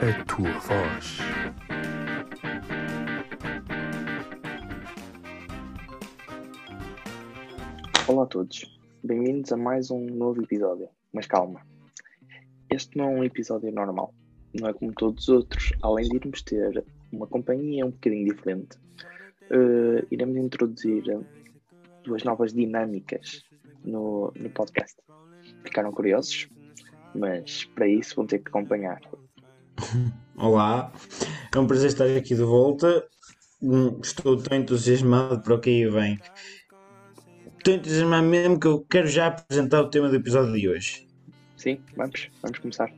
a tua voz. Olá a todos, bem-vindos a mais um novo episódio. Mas calma, este não é um episódio normal, não é como todos os outros. Além de irmos ter uma companhia um bocadinho diferente, uh, iremos introduzir duas novas dinâmicas no, no podcast. Ficaram curiosos? Mas para isso vão ter que acompanhar. Olá, é um prazer estar aqui de volta. Hum, Estou tão entusiasmado para o que aí vem. Estou entusiasmado mesmo que eu quero já apresentar o tema do episódio de hoje. Sim, vamos, vamos começar.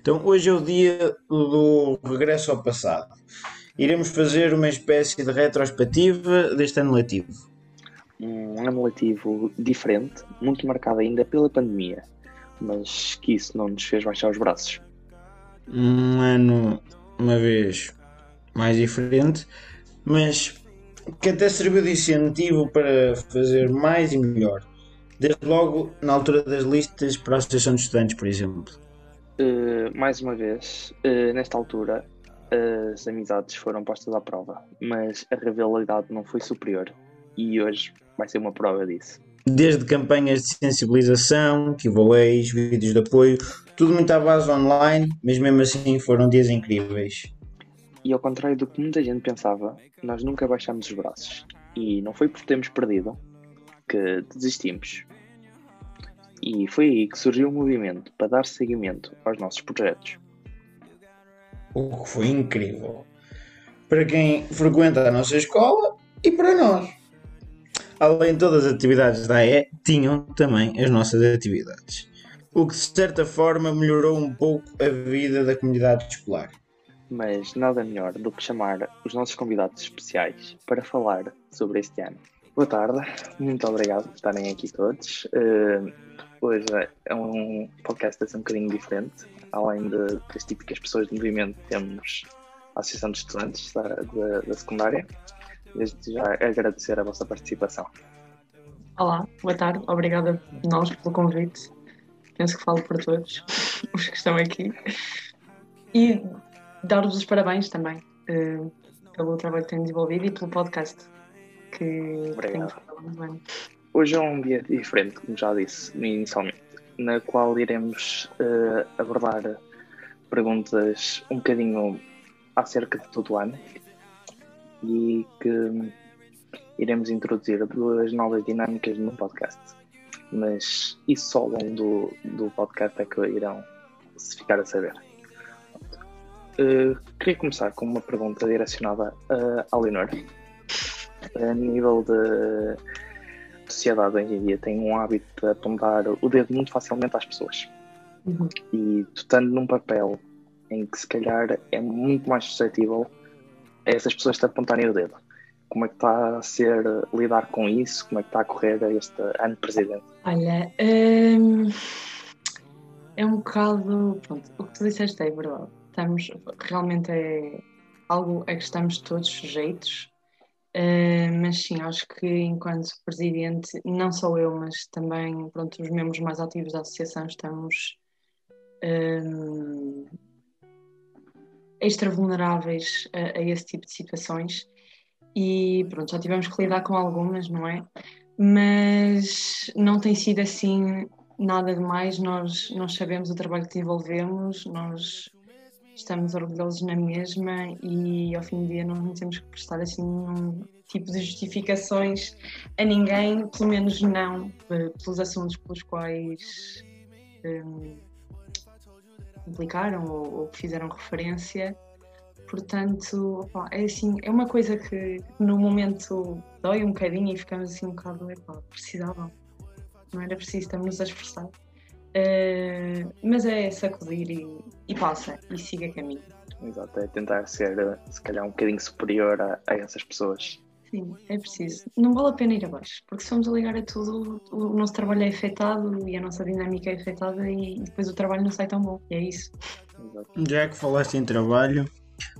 Então, hoje é o dia do regresso ao passado. Iremos fazer uma espécie de retrospectiva deste ano letivo. Um ano letivo diferente, muito marcado ainda pela pandemia, mas que isso não nos fez baixar os braços. Um ano, uma vez, mais diferente, mas que até serviu de incentivo para fazer mais e melhor. Desde logo na altura das listas para a Associação de Estudantes, por exemplo. Uh, mais uma vez, uh, nesta altura, as amizades foram postas à prova, mas a rivalidade não foi superior e hoje vai ser uma prova disso. Desde campanhas de sensibilização, giveaways, vídeos de apoio, tudo muito à base online, mas mesmo assim foram dias incríveis. E ao contrário do que muita gente pensava, nós nunca baixamos os braços. E não foi por termos perdido que desistimos. E foi aí que surgiu o movimento para dar seguimento aos nossos projetos. O que foi incrível. Para quem frequenta a nossa escola e para nós. Além de todas as atividades da AE, tinham também as nossas atividades. O que de certa forma melhorou um pouco a vida da comunidade escolar. Mas nada melhor do que chamar os nossos convidados especiais para falar sobre este ano. Boa tarde, muito obrigado por estarem aqui todos. Uh, hoje é um podcast assim um bocadinho diferente. Além de, das típicas pessoas de movimento, temos a Associação de Estudantes da, da, da Secundária. Desde já agradecer a vossa participação. Olá, boa tarde, obrigada a nós pelo convite. Penso que falo por todos os que estão aqui. E dar-vos os parabéns também uh, pelo trabalho que têm desenvolvido e pelo podcast que muito bem. Hoje é um dia diferente, como já disse inicialmente, na qual iremos uh, abordar perguntas um bocadinho acerca de todo o ano e que iremos introduzir duas novas dinâmicas no podcast. Mas isso só ao longo do, do podcast é que irão se ficar a saber. Uh, queria começar com uma pergunta direcionada uh, à Leonor. A nível de sociedade hoje em dia tem um hábito de apontar o dedo muito facilmente às pessoas. Uhum. E tu estando num papel em que se calhar é muito mais suscetível a essas pessoas te apontarem o dedo. Como é que está a ser lidar com isso? Como é que está a correr este ano de presidente? Olha, hum, é um bocado. Pronto, o que tu disseste é verdade. Estamos, realmente é algo a que estamos todos sujeitos. Uh, mas sim, acho que enquanto presidente, não só eu, mas também pronto, os membros mais ativos da associação estamos hum, extra vulneráveis a, a esse tipo de situações. E pronto, já tivemos que lidar com algumas, não é? Mas não tem sido assim nada demais, nós, nós sabemos o trabalho que desenvolvemos, nós estamos orgulhosos na mesma e ao fim do dia não temos que prestar assim nenhum tipo de justificações a ninguém, pelo menos não eh, pelos assuntos pelos quais um, implicaram ou, ou fizeram referência. Portanto, opá, é assim, é uma coisa que no momento dói um bocadinho e ficamos assim um bocado, epá, precisava, não era preciso, estamos a esforçar. Uh, mas é sacudir e, e passa, e siga caminho. Exato, é tentar ser se calhar um bocadinho superior a, a essas pessoas. Sim, é preciso. Não vale a pena ir abaixo, porque se formos a ligar a tudo, o nosso trabalho é afetado e a nossa dinâmica é afetada e depois o trabalho não sai tão bom. E é isso. Já que falaste em trabalho,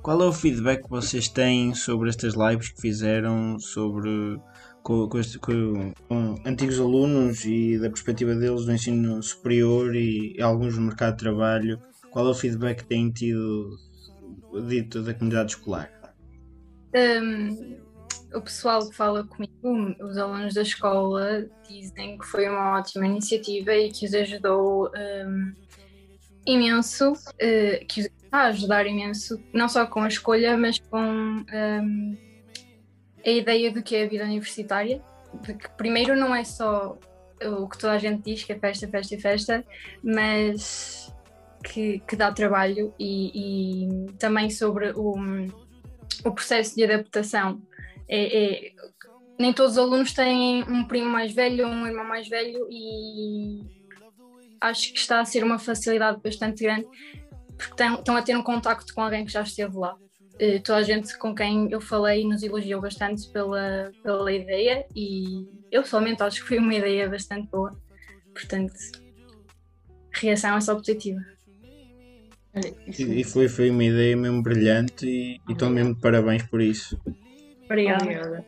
qual é o feedback que vocês têm sobre estas lives que fizeram sobre com, com, este- com- com antigos alunos e da perspectiva deles do ensino superior e alguns no mercado de trabalho? Qual é o feedback que têm tido dito da comunidade escolar? Um, o pessoal que fala comigo, os alunos da escola, dizem que foi uma ótima iniciativa e que os ajudou um, imenso, uh, que os está a ajudar imenso, não só com a escolha, mas com um, a ideia do que é a vida universitária. De que primeiro não é só o que toda a gente diz, que é festa, festa e festa, mas que, que dá trabalho e, e, também sobre o, o processo de adaptação. É, é, nem todos os alunos têm um primo mais velho ou um irmão mais velho e acho que está a ser uma facilidade bastante grande porque estão a ter um contacto com alguém que já esteve lá. Uh, toda a gente com quem eu falei nos elogiou bastante pela, pela ideia e eu somente acho que foi uma ideia bastante boa. Portanto, reação é só positiva. E foi, foi uma ideia mesmo brilhante e, e estão mesmo de parabéns por isso. Obrigada.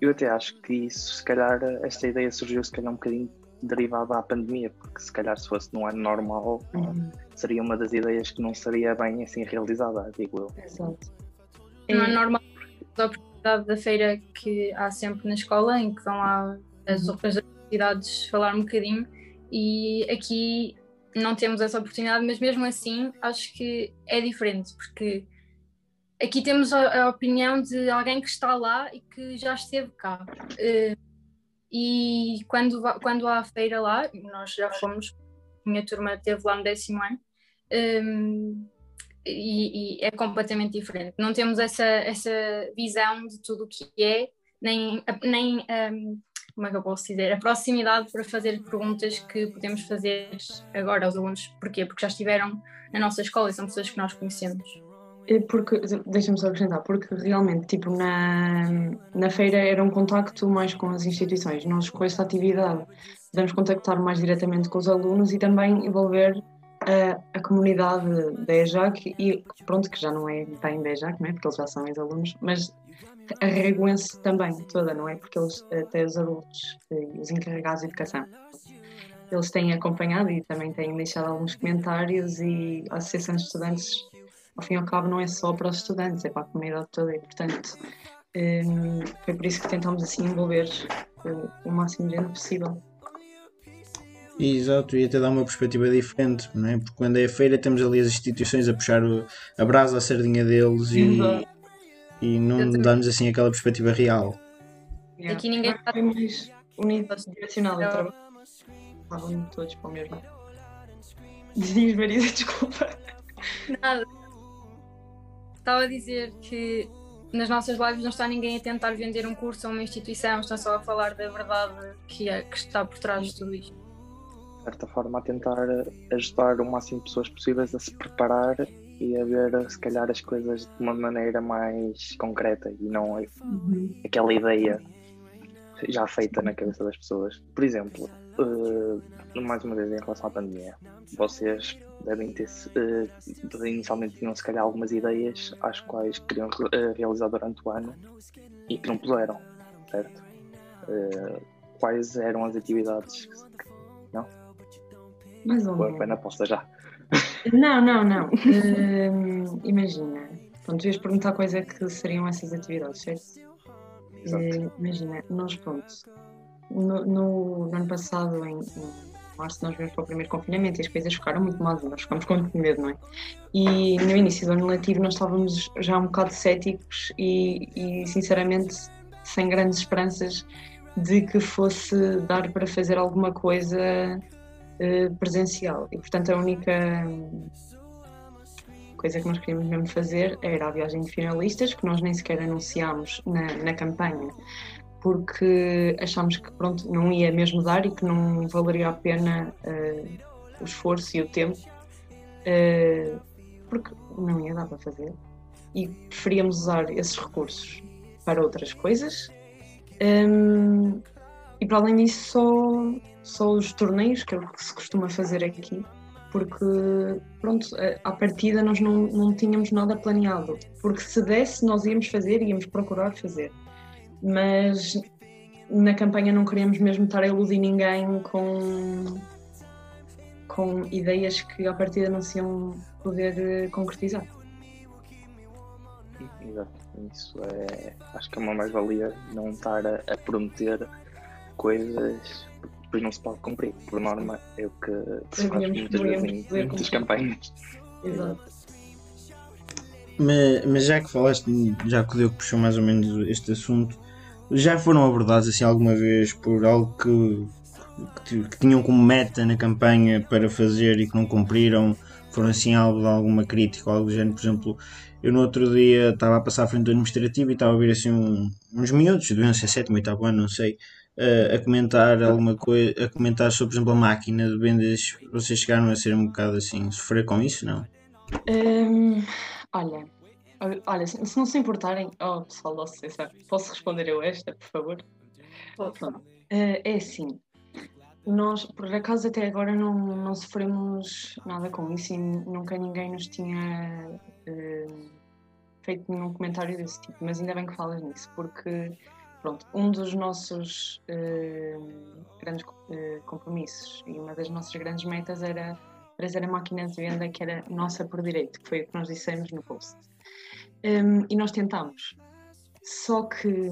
Eu até acho que isso, se calhar, esta ideia surgiu se calhar um bocadinho derivada à pandemia, porque se calhar se fosse num ano normal, uhum. seria uma das ideias que não seria bem assim realizada, digo eu. Exato. Não é normal a oportunidade da feira que há sempre na escola, em que vão lá as uhum. outras atividades falar um bocadinho, e aqui não temos essa oportunidade, mas mesmo assim acho que é diferente, porque aqui temos a, opinião de alguém que está lá e que já esteve cá. Uh, e quando, quando há a feira lá, nós já fomos, minha turma esteve lá no décimo ano, um, e, e, é completamente diferente. Não temos essa, essa visão de tudo o que é, nem, nem um, como é que eu posso dizer, a proximidade para fazer perguntas que podemos fazer agora aos alunos. Porquê? Porque já estiveram na nossa escola e são pessoas que nós conhecemos. Porque, deixa-me só acrescentar, porque realmente, tipo, na, na feira era um contacto mais com as instituições. Nós, com esta atividade, podemos contactar mais diretamente com os alunos e também envolver a, a comunidade da EJAC e, pronto, que já não é bem da EJAC, não é? Porque eles já são ex-alunos, mas a reguense também toda, não é? Porque eles, até os adultos, os encarregados de educação, eles têm acompanhado e também têm deixado alguns comentários e a Associação de Estudantes ao fim e ao cabo não é só para os estudantes, é para a comunidade toda e portanto um, foi por isso que tentámos assim envolver uh, o máximo de gente possível. Exato, e até dar uma perspectiva diferente, não é? Porque quando é a feira temos ali as instituições a puxar o, a brasa à sardinha deles e, e não damos assim aquela perspectiva real. Yeah. Aqui ninguém está mais unidirecional então trabalho. Estavam todos para o mesmo. Diz Marisa, desculpa. Nada estava a dizer que nas nossas lives não está ninguém a tentar vender um curso a uma instituição, está só a falar da verdade que, é, que está por trás de tudo isto. De certa forma, a tentar ajudar o máximo de pessoas possíveis a se preparar e a ver, se calhar, as coisas de uma maneira mais concreta e não uhum. aquela ideia já feita na cabeça das pessoas. Por exemplo, uh, mais uma vez em relação à pandemia, vocês devem ter uh, inicialmente tinham se calhar algumas ideias às quais queriam uh, realizar durante o ano e que não puderam, certo? Uh, quais eram as atividades? Não? Mais ou menos. na posta já. Não, não, não. Imagina. Pronto, tu ias perguntar quais é que seriam essas atividades, certo? Imagina, nós pronto. No, no, no ano passado, em, em março nós vimos para o primeiro confinamento e as coisas ficaram muito mal nós ficamos com muito medo, não é? E no início do ano letivo nós estávamos já um bocado céticos e, e sinceramente sem grandes esperanças de que fosse dar para fazer alguma coisa uh, presencial. E portanto a única coisa que nós queríamos mesmo fazer era a viagem de finalistas, que nós nem sequer anunciámos na, na campanha porque achámos que pronto, não ia mesmo dar e que não valeria a pena uh, o esforço e o tempo, uh, porque não ia dar para fazer. E preferíamos usar esses recursos para outras coisas. Um, ehm, e para além disso, só, só os torneios, que é o que se costuma fazer aqui, porque, pronto, à partida nós não, não tínhamos nada planeado. Porque se desse, nós íamos fazer, íamos procurar fazer mas na campanha não queríamos mesmo estar a iludir ninguém com, com ideias que à partida não se iam poder eh, concretizar. Exato, isso é. Acho que é uma mais-valia não estar a, a prometer coisas que depois não se pode cumprir. Por norma, é o que se faz muitas vezes em muitas campanhas. Exato. Mas, mas já que falaste, já que o Diogo puxou mais ou menos este assunto, já foram abordados assim alguma vez por algo que, que, tinham como meta na campanha para fazer e que não cumpriram? Foram assim algo de alguma crítica ou algo do género? Por exemplo, eu no outro dia estava a passar à frente do administrativo e estava a ver assim um- uns miúdos, ser sétimo, oitavo ano, não sei, a, a comentar alguma coisa, a comentar sobre, por exemplo, a máquina de vendas. Vocês chegaram a ser um bocado assim, sofrer com isso, não? Hum, olha, olha, se não se importarem, oh pessoal da associação, posso responder eu esta, por favor? Pronto. Eh, é assim, nós por acaso até agora não, não sofremos nada com isso e nunca ninguém nos tinha eh, feito nenhum comentário desse tipo, mas ainda bem que falas nisso, porque pronto, um dos nossos eh, grandes eh, compromissos e uma das nossas grandes metas era trazer a máquina de venda que era nossa por direito, que foi o que nós dissemos no post. Um, e nós tentámos. Só que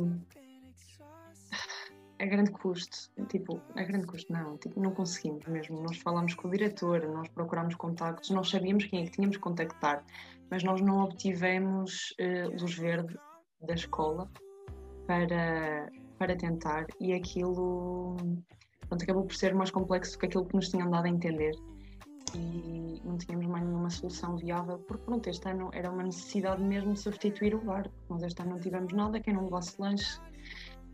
a grande custo, tipo, a grande custo não, tipo, não conseguimos mesmo. Nós falámos com o diretor, nós procurámos contactos, nós sabíamos quem é que tínhamos que contactar, mas nós não obtivemos eh, luz verde da escola para, para tentar e aquilo pronto, acabou por ser mais complexo do que aquilo que nos tinham dado a entender e não tínhamos mais nenhuma solução viável, porque pronto, este ano era uma necessidade mesmo de substituir o bar. Nós este ano não tivemos nada, quem não levasse lanche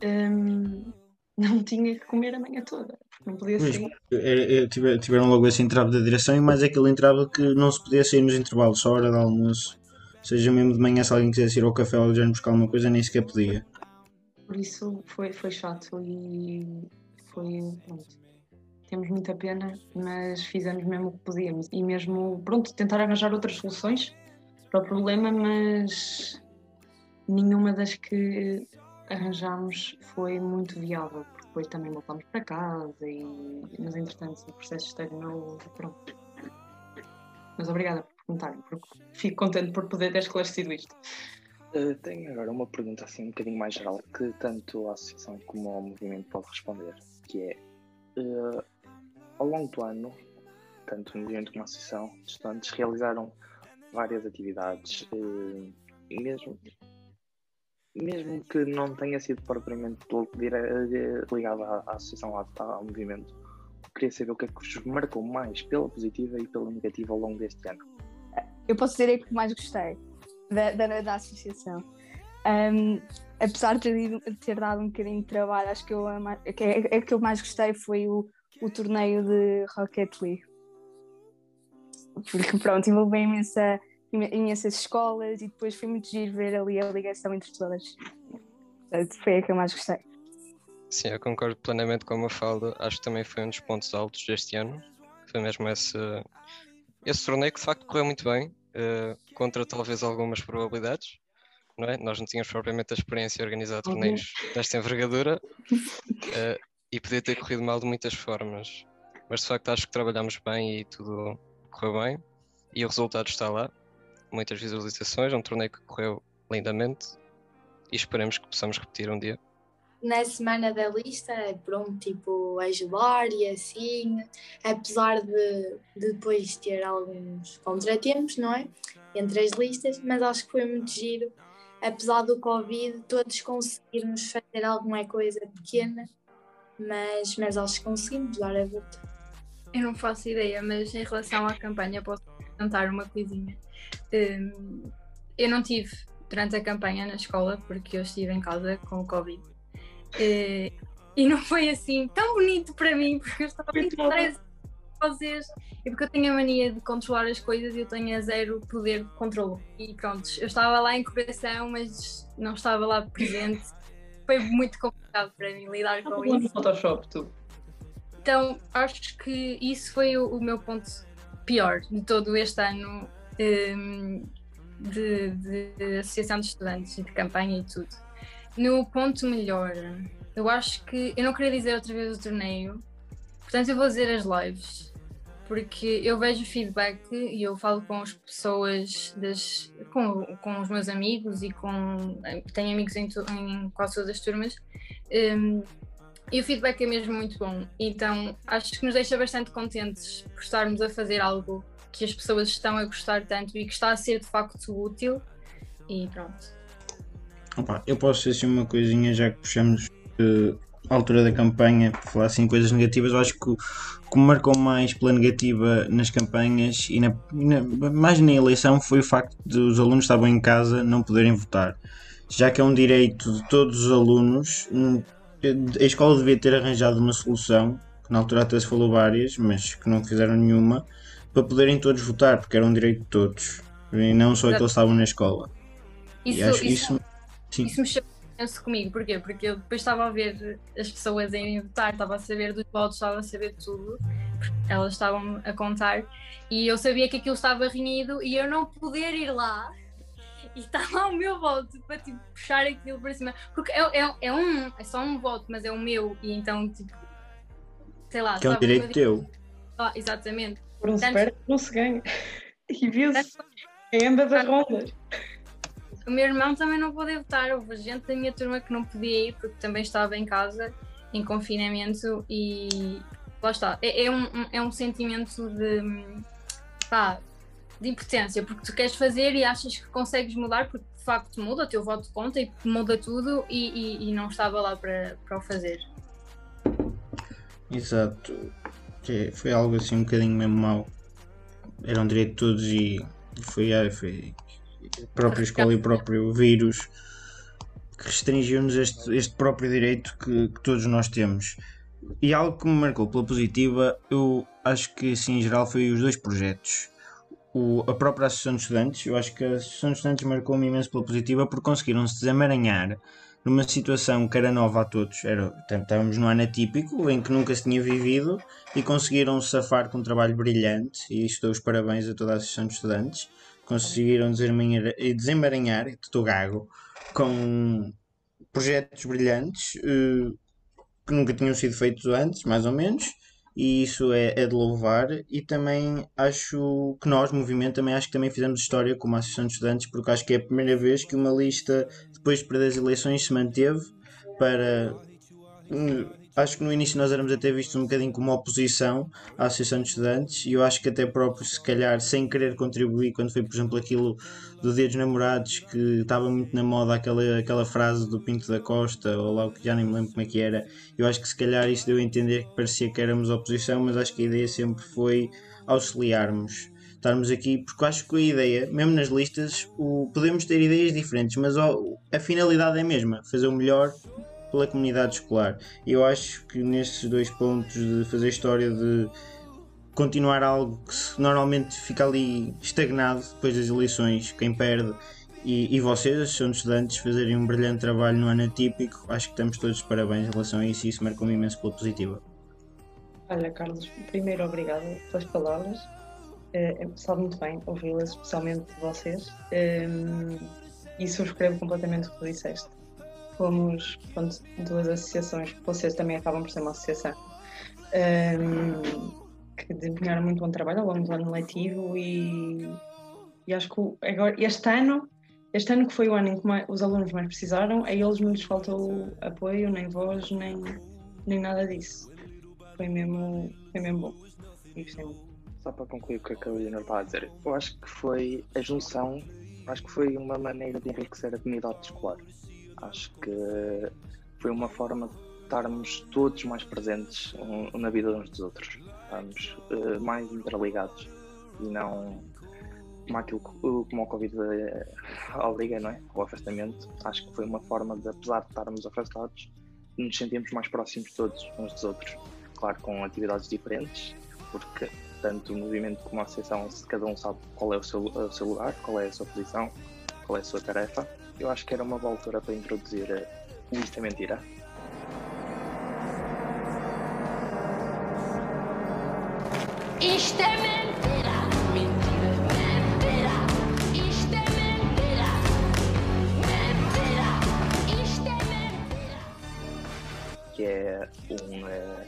hum, não tinha que comer a manhã toda, porque não podia sair. É, é, tive- Tiveram logo esse entrave da direção e mais aquele entrave que não se podia sair nos intervalos, só a hora de almoço. Ou seja, mesmo de manhã, se alguém quisesse ir ao café ou já buscar alguma coisa, nem sequer podia. Por isso foi, foi chato e foi. Pronto. Temos muita pena, mas fizemos mesmo o que podíamos. E mesmo, pronto, tentar arranjar outras soluções para o problema, mas nenhuma das que arranjámos foi muito viável, porque depois também voltámos para casa e, mas entretanto, o processo estagnou pronto. Mas obrigada por perguntarem, porque fico contente por poder ter esclarecido isto. Uh, tenho agora uma pergunta assim um bocadinho mais geral que tanto a associação como o movimento pode responder, que é uh, ao longo do ano, tanto o movimento como a associação de estudantes realizaram várias atividades e mesmo mesmo que não tenha sido propriamente ligado à, à associação, ao, ao movimento, queria saber o que é que vos marcou mais pela positiva e pela negativa ao longo deste ano. eu posso dizer é que mais gostei da, da, da associação. Um, apesar de ter, dado um bocadinho de trabalho, acho que eu, a que é, é que eu mais gostei foi o, o torneio de Rocket League. Porque pronto, envolveu imensa, imen- imensas escolas e depois foi muito giro ver ali a ligação entre todas. Portanto, foi a que eu mais gostei. Sim, eu concordo plenamente com a Mafalda. Acho que também foi um dos pontos altos deste ano. Foi mesmo esse, esse torneio que de facto correu muito bem, eh, contra talvez algumas probabilidades. Não é? Nós não tínhamos propriamente a experiência de organizar Uhum. torneios desta envergadura eh, e podia ter corrido mal de muitas formas. Mas de facto acho que trabalhámos bem e tudo correu bem. E o resultado está lá. Muitas visualizações, um torneio que correu lindamente e esperemos que possamos repetir um dia. na semana da lista, pronto, tipo, ajudar e assim, apesar de, de depois ter alguns contratempos, não é? Entre as listas, mas acho que foi muito giro. Apesar do Covid, todos conseguirmos fazer alguma coisa pequena, mas, mas acho que conseguimos dar a volta. Eu não faço ideia, mas em relação à campanha posso contar uma coisinha. Hum, eu não tive durante a campanha na escola porque eu estive em casa com o Covid. Eh, e não foi assim tão bonito para mim porque eu estava muito estressada com vocês e porque eu tenho a mania de controlar as coisas e eu tenho a zero poder de controle. E pronto, eu estava lá em coração, mas não estava lá presente. Foi muito complicado para mim lidar com isso. no Photoshop, tu. Então, acho que isso foi o, o meu ponto pior de todo este ano hum, de, de associação de estudantes e de campanha e tudo. No ponto melhor, eu acho que. Eu não queria dizer outra vez o torneio, portanto, eu vou dizer as lives. Porque eu vejo feedback e eu falo com as pessoas, das, com, com os meus amigos e com. Tenho amigos em, em quase todas as turmas. Um, e o feedback é mesmo muito bom. Então acho que nos deixa bastante contentes por estarmos a fazer algo que as pessoas estão a gostar tanto e que está a ser de facto útil. E pronto. Opa, eu posso dizer assim uma coisinha já que puxamos uh, a altura da campanha para falar assim coisas negativas. Eu acho que que me marcou mais pela negativa nas campanhas e na, na, mais na eleição foi o facto de os alunos estavam em casa não poderem votar. Já que é um direito de todos os alunos, hum, a escola devia ter arranjado uma solução, que na altura até se falou várias, mas que não fizeram nenhuma, para poderem todos votar, porque era um direito de todos, e não só aqueles que estavam na escola. Isso, acho isso, isso, isso me chamou comigo, porquê? Porque eu depois estava a ver as pessoas irem votar, estava a saber dos votos, estava a saber de tudo, elas estavam a contar, e eu sabia que aquilo estava renhido e eu não poder ir lá e está lá o meu voto para tipo, puxar aquilo para cima. Porque é, é, é, um, é só um voto, mas é o meu, e então, tipo, sei lá. Que é um direito teu. Ah, exatamente. Por um super não se ganha. E viu-se. É anda das rondas. O meu irmão também não pôde votar. Houve gente da minha turma que não podia ir porque também estava em casa, em confinamento, e lá está. É, é um, é um sentimento de. pá, de impotência, porque tu queres fazer e achas que consegues mudar, porque de facto muda, o teu voto conta e muda tudo e, e, e não estava lá para, para o fazer. Exato. Que foi algo assim um bocadinho mesmo mau. Era um direito de todos e foi, foi própria escola e o próprio vírus que restringiu-nos este, este próprio direito que, que todos nós temos. E algo que me marcou pela positiva, eu acho que assim em geral foi os dois projetos o, a própria Associação de Estudantes. Eu acho que a Associação de Estudantes marcou-me imenso pela positiva porque conseguiram se desamaranhar numa situação que era nova a todos. Era, estávamos num ano atípico em que nunca se tinha vivido e conseguiram safar com um trabalho brilhante. E isto dou os parabéns a toda a Associação de Estudantes. Conseguiram desemaranhar, estou gago, com projetos brilhantes uh, que nunca tinham sido feitos antes, mais ou menos e isso é, é, de louvar e também acho que nós, movimento, também acho que também fizemos história como Associação de Estudantes porque acho que é a primeira vez que uma lista depois de perder as eleições se manteve para acho que no início nós éramos até vistos um bocadinho como oposição à Associação de Estudantes e eu acho que até próprio, se calhar, sem querer contribuir, quando foi, por exemplo, aquilo do Dia dos Namorados, que estava muito na moda aquela, aquela frase do Pinto da Costa, ou lá o que já nem me lembro como é que era, eu acho que se calhar isso deu a entender que parecia que éramos oposição, mas acho que a ideia sempre foi auxiliarmos estarmos aqui, porque acho que a ideia, mesmo nas listas, o, podemos ter ideias diferentes, mas a finalidade é a mesma, fazer o melhor pela comunidade escolar. Eu acho que nestes dois pontos de fazer história de continuar algo que normalmente fica ali estagnado depois das eleições, quem perde e, e vocês, são estudantes, fazerem um brilhante trabalho no ano atípico, acho que estamos todos de parabéns em relação a isso e isso marcou-me imenso pela positiva. Olha, Carlos, primeiro obrigado pelas palavras. É, sabe muito bem ouvi-las, especialmente de vocês. Um, e subscrevo completamente o que tu disseste fomos pronto, duas associações, vocês também acabam por ser uma associação, um, que desempenharam muito bom trabalho ao longo do ano letivo e, e acho que agora, este ano, este ano que foi o ano em que mais, os alunos mais precisaram, a eles não lhes faltou apoio, nem voz, nem, nem nada disso. Foi mesmo, foi mesmo bom. Só para concluir o que a Carolina está a dizer, eu acho que foi a junção, acho que foi uma maneira de enriquecer a comunidade escolar Acho que foi uma forma de estarmos todos mais presentes na vida uns dos outros, estarmos uh, mais interligados e não como aquilo como o Covid uh, obriga, não é? O afastamento. Acho que foi uma forma de, apesar de estarmos afastados, nos sentirmos mais próximos todos uns dos outros. Claro, com atividades diferentes, porque tanto o movimento como a associação, cada um sabe qual é o seu, o seu lugar, qual é a sua posição, qual é a sua tarefa eu acho que era uma boa altura para introduzir uh, Isto é Mentira. Isto é mentira, mentira, mentira. Isto é mentira, mentira. Isto é mentira. Que é um, uh,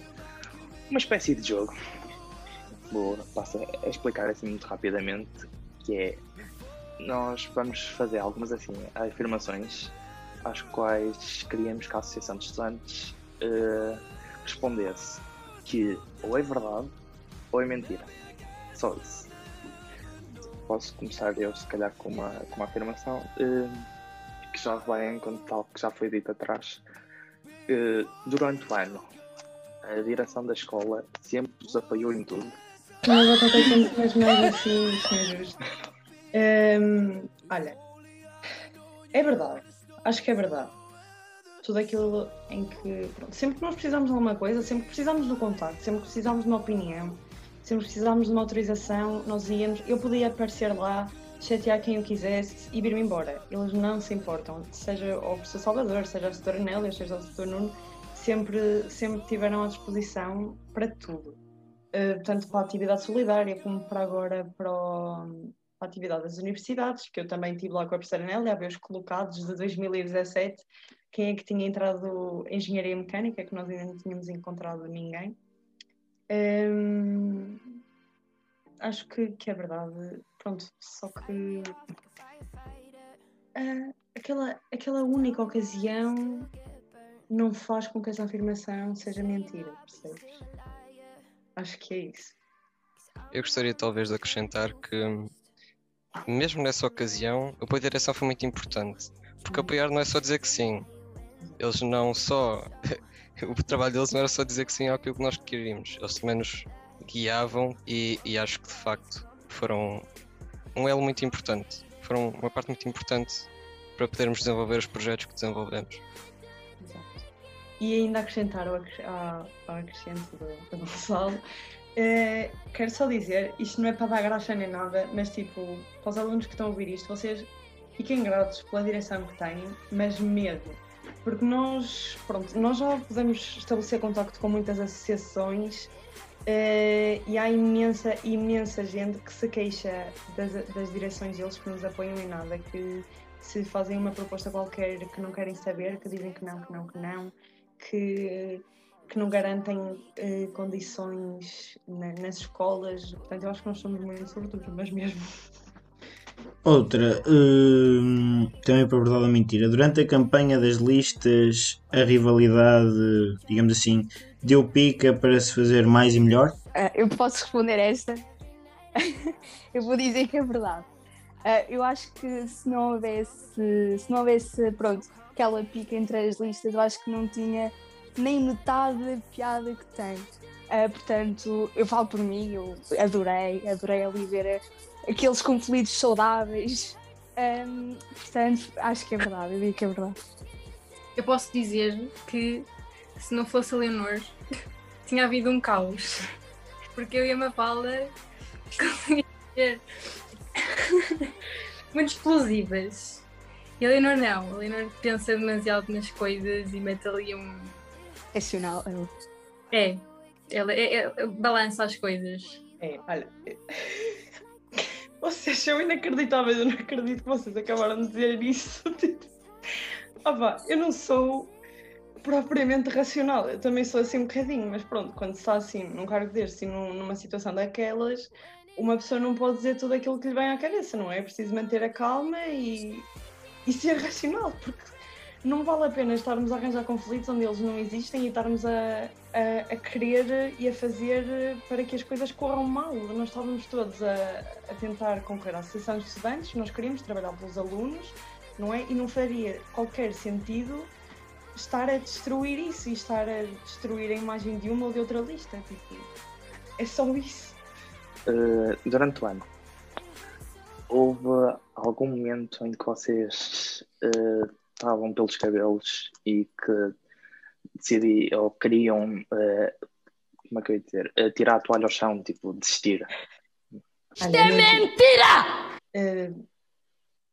uma espécie de jogo vou passar a explicar assim muito rapidamente, que é nós vamos fazer algumas assim afirmações às quais queríamos que a Associação de Estudantes uh, respondesse que ou é verdade ou é mentira. Só isso. Posso começar eu se calhar com uma, com uma afirmação uh, que já vai em conta tal que já foi dito atrás. Uh, durante o ano, a direção da escola sempre nos apoiou em tudo. Mas acontece muito mais assim. Um, olha, é verdade. Acho que é verdade. Tudo aquilo em que. Pronto, sempre que nós precisamos de alguma coisa, sempre que precisamos do contato, sempre que precisamos de uma opinião, sempre que precisamos de uma autorização, nós íamos. Eu podia aparecer lá, chatear quem eu quisesse e vir-me embora. Eles não se importam. Seja o professor Salvador, seja a setora Nélia, seja o setor Nuno, sempre, sempre tiveram à disposição para tudo. Uh, tanto para a atividade solidária como para agora para o a atividade das universidades, que eu também tive lá com a professora Nélia, a ver os colocados de 2017, quem é que tinha entrado em Engenharia Mecânica, que nós ainda não tínhamos encontrado ninguém. Hum, acho que, que é verdade. Pronto, só que uh, aquela, aquela única ocasião não faz com que essa afirmação seja mentira, percebes? Acho que é isso. Eu gostaria talvez de acrescentar que mesmo nessa ocasião, o apoio da direção foi muito importante. Porque apoiar não é só dizer que sim. Eles não só. o trabalho deles não era só dizer que sim àquilo que nós queríamos. Eles também nos guiavam e, e acho que de facto foram um elo muito importante. Foram uma parte muito importante para podermos desenvolver os projetos que desenvolvemos. Exato. E ainda acrescentar ao, acrescento do, do Gonçalo, Uh, quero só dizer, isto não é para dar graça nem nada, mas tipo, para os alunos que estão a ouvir isto, vocês fiquem gratos pela direção que têm, mas medo. Porque nós, pronto, nós já podemos estabelecer contacto com muitas associações uh, e há imensa, imensa gente que se queixa das, das direções deles que nos apoiam em nada, que se fazem uma proposta qualquer que não querem saber, que dizem que não, que não, que não, que que não garantem eh, condições na, nas escolas. Portanto, eu acho que nós somos muito sobretudo, mas mesmo. Outra, hum, também para verdade ou mentira, durante a campanha das listas, a rivalidade, digamos assim, deu pica para se fazer mais e melhor? Uh, eu posso responder esta. eu vou dizer que é verdade. Uh, eu acho que se não houvesse, se não houvesse, pronto, aquela pica entre as listas, eu acho que não tinha nem metade da piada que tem. Uh, portanto, eu falo por mim, eu adorei, adorei ali ver aqueles conflitos saudáveis. Um, portanto, acho que é verdade, eu digo que é verdade. Eu posso dizer que se não fosse a Leonor, tinha havido um caos. Porque eu e a Mafalda conseguimos muito explosivas. E a Leonor não, a Leonor pensa demasiado nas coisas e mete ali um, racional. É, ela é, é, balança as coisas. É, olha. Vocês são inacreditáveis, eu não acredito que vocês acabaram de dizer isso. Opa, eu não sou propriamente racional, eu também sou assim um bocadinho, mas pronto, quando se está assim num cargo deste e numa situação daquelas, uma pessoa não pode dizer tudo aquilo que lhe vem à cabeça, não é? É preciso manter a calma e, e ser racional, porque não vale a pena estarmos a arranjar conflitos onde eles não existem e estarmos a, a, a, querer e a fazer para que as coisas corram mal. Nós estávamos todos a, a tentar concorrer à Associação de Estudantes, nós queríamos trabalhar pelos alunos, não é? E não faria qualquer sentido estar a destruir isso e estar a destruir a imagem de uma ou de outra lista. Tipo, é só isso. Uh, durante o ano, houve algum momento em que vocês uh, estavam pelos cabelos e que decidi, ou queriam, uh, como é que eu ia dizer, uh, tirar a toalha ao chão, tipo, desistir. Isto é mentira! Uh,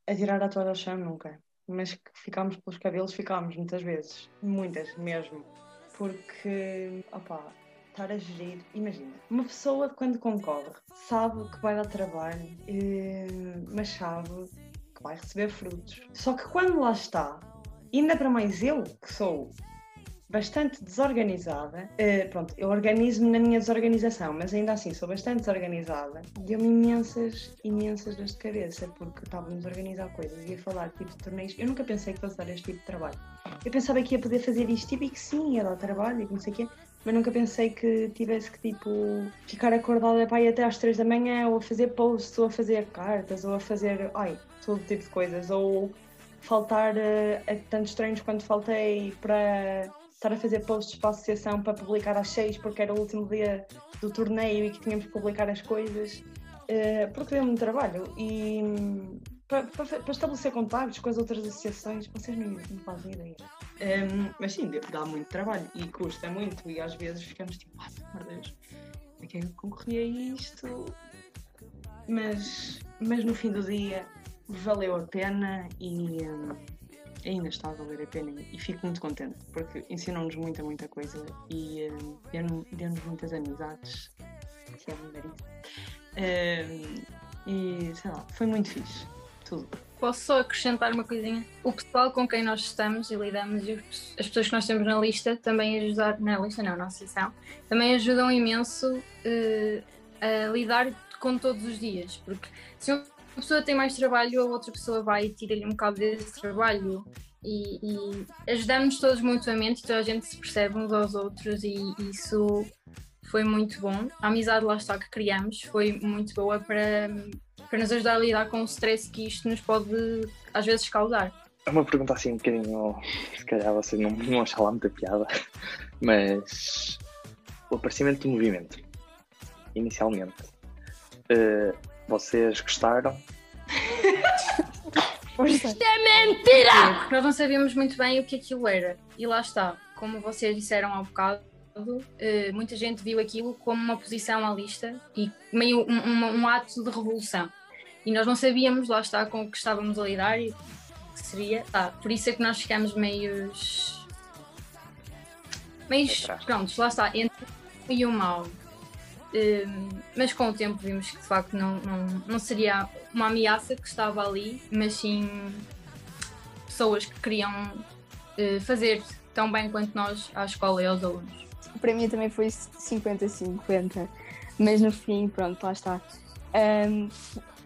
a tirar a toalha ao chão nunca, mas que ficámos pelos cabelos, ficámos muitas vezes, muitas mesmo, porque, opá, estar a gerir, imagina, uma pessoa quando concorre sabe que vai dar trabalho, mas sabe vai receber frutos. Só que quando lá está, ainda para mais eu, que sou bastante desorganizada. Uh, pronto, eu organizo-me na minha desorganização, mas ainda assim sou bastante desorganizada. Deu-me imensas, imensas dores de cabeça, porque estávamos a organizar coisas, ia falar tipo de torneios. Eu nunca pensei que fosse dar este tipo de trabalho. Eu pensava que ia poder fazer isto tipo, e que sim, ia dar trabalho e não sei o quê, mas nunca pensei que tivesse que tipo ficar acordada para ir até às 3 da manhã ou a fazer posts ou a fazer cartas ou a fazer ai, todo tipo de coisas ou faltar a, a tantos treinos quanto faltei para estar a fazer posts para a associação para publicar às 6 porque era o último dia do torneio e que tínhamos que publicar as coisas uh, porque deu-me trabalho e para, para, para, estabelecer contactos com as outras associações vocês não, não fazem ideia um, mas sim, dá muito trabalho e custa muito e às vezes ficamos tipo, ah, meu Deus, a quem concorri a isto? Mas, mas no fim do dia valeu a pena e um, ainda está a valer a pena e fico muito contente porque ensinou-nos muita, muita coisa e um, deu-nos muitas amizades, que é melhor isso. e sei lá, foi muito fixe, tudo. Posso só acrescentar uma coisinha? O pessoal com quem nós estamos e lidamos e as pessoas que nós temos na lista também ajudar, na lista não, na associação, também ajudam imenso uh, a lidar com todos os dias, porque se uma pessoa tem mais trabalho, a outra pessoa vai e tira-lhe um bocado desse trabalho e, e ajudamos todos mutuamente, toda a gente se percebe uns aos outros e isso foi muito bom. A amizade lá está que criamos foi muito boa para para nos ajudar a lidar com o stress que isto nos pode às vezes causar. É uma pergunta assim um bocadinho, se calhar você não, não lá muita piada, mas o aparecimento do movimento, inicialmente, uh, vocês gostaram? Isto é mentira! Nós não sabíamos muito bem o que aquilo era. E lá está, como vocês disseram há bocado, uh, muita gente viu aquilo como uma posição à lista e meio um, um, um, ato de revolução. E nós não sabíamos, lá está, com o que estávamos a lidar e que seria. Tá, por isso é que nós ficamos meios. meios. prontos, lá está, entre o e o mal. Uh, mas com o tempo vimos que de facto não, não, não seria uma ameaça que estava ali, mas sim pessoas que queriam uh, fazer tão bem quanto nós à escola e aos alunos para mim também foi 50-50, mas no fim, pronto, lá está. Um,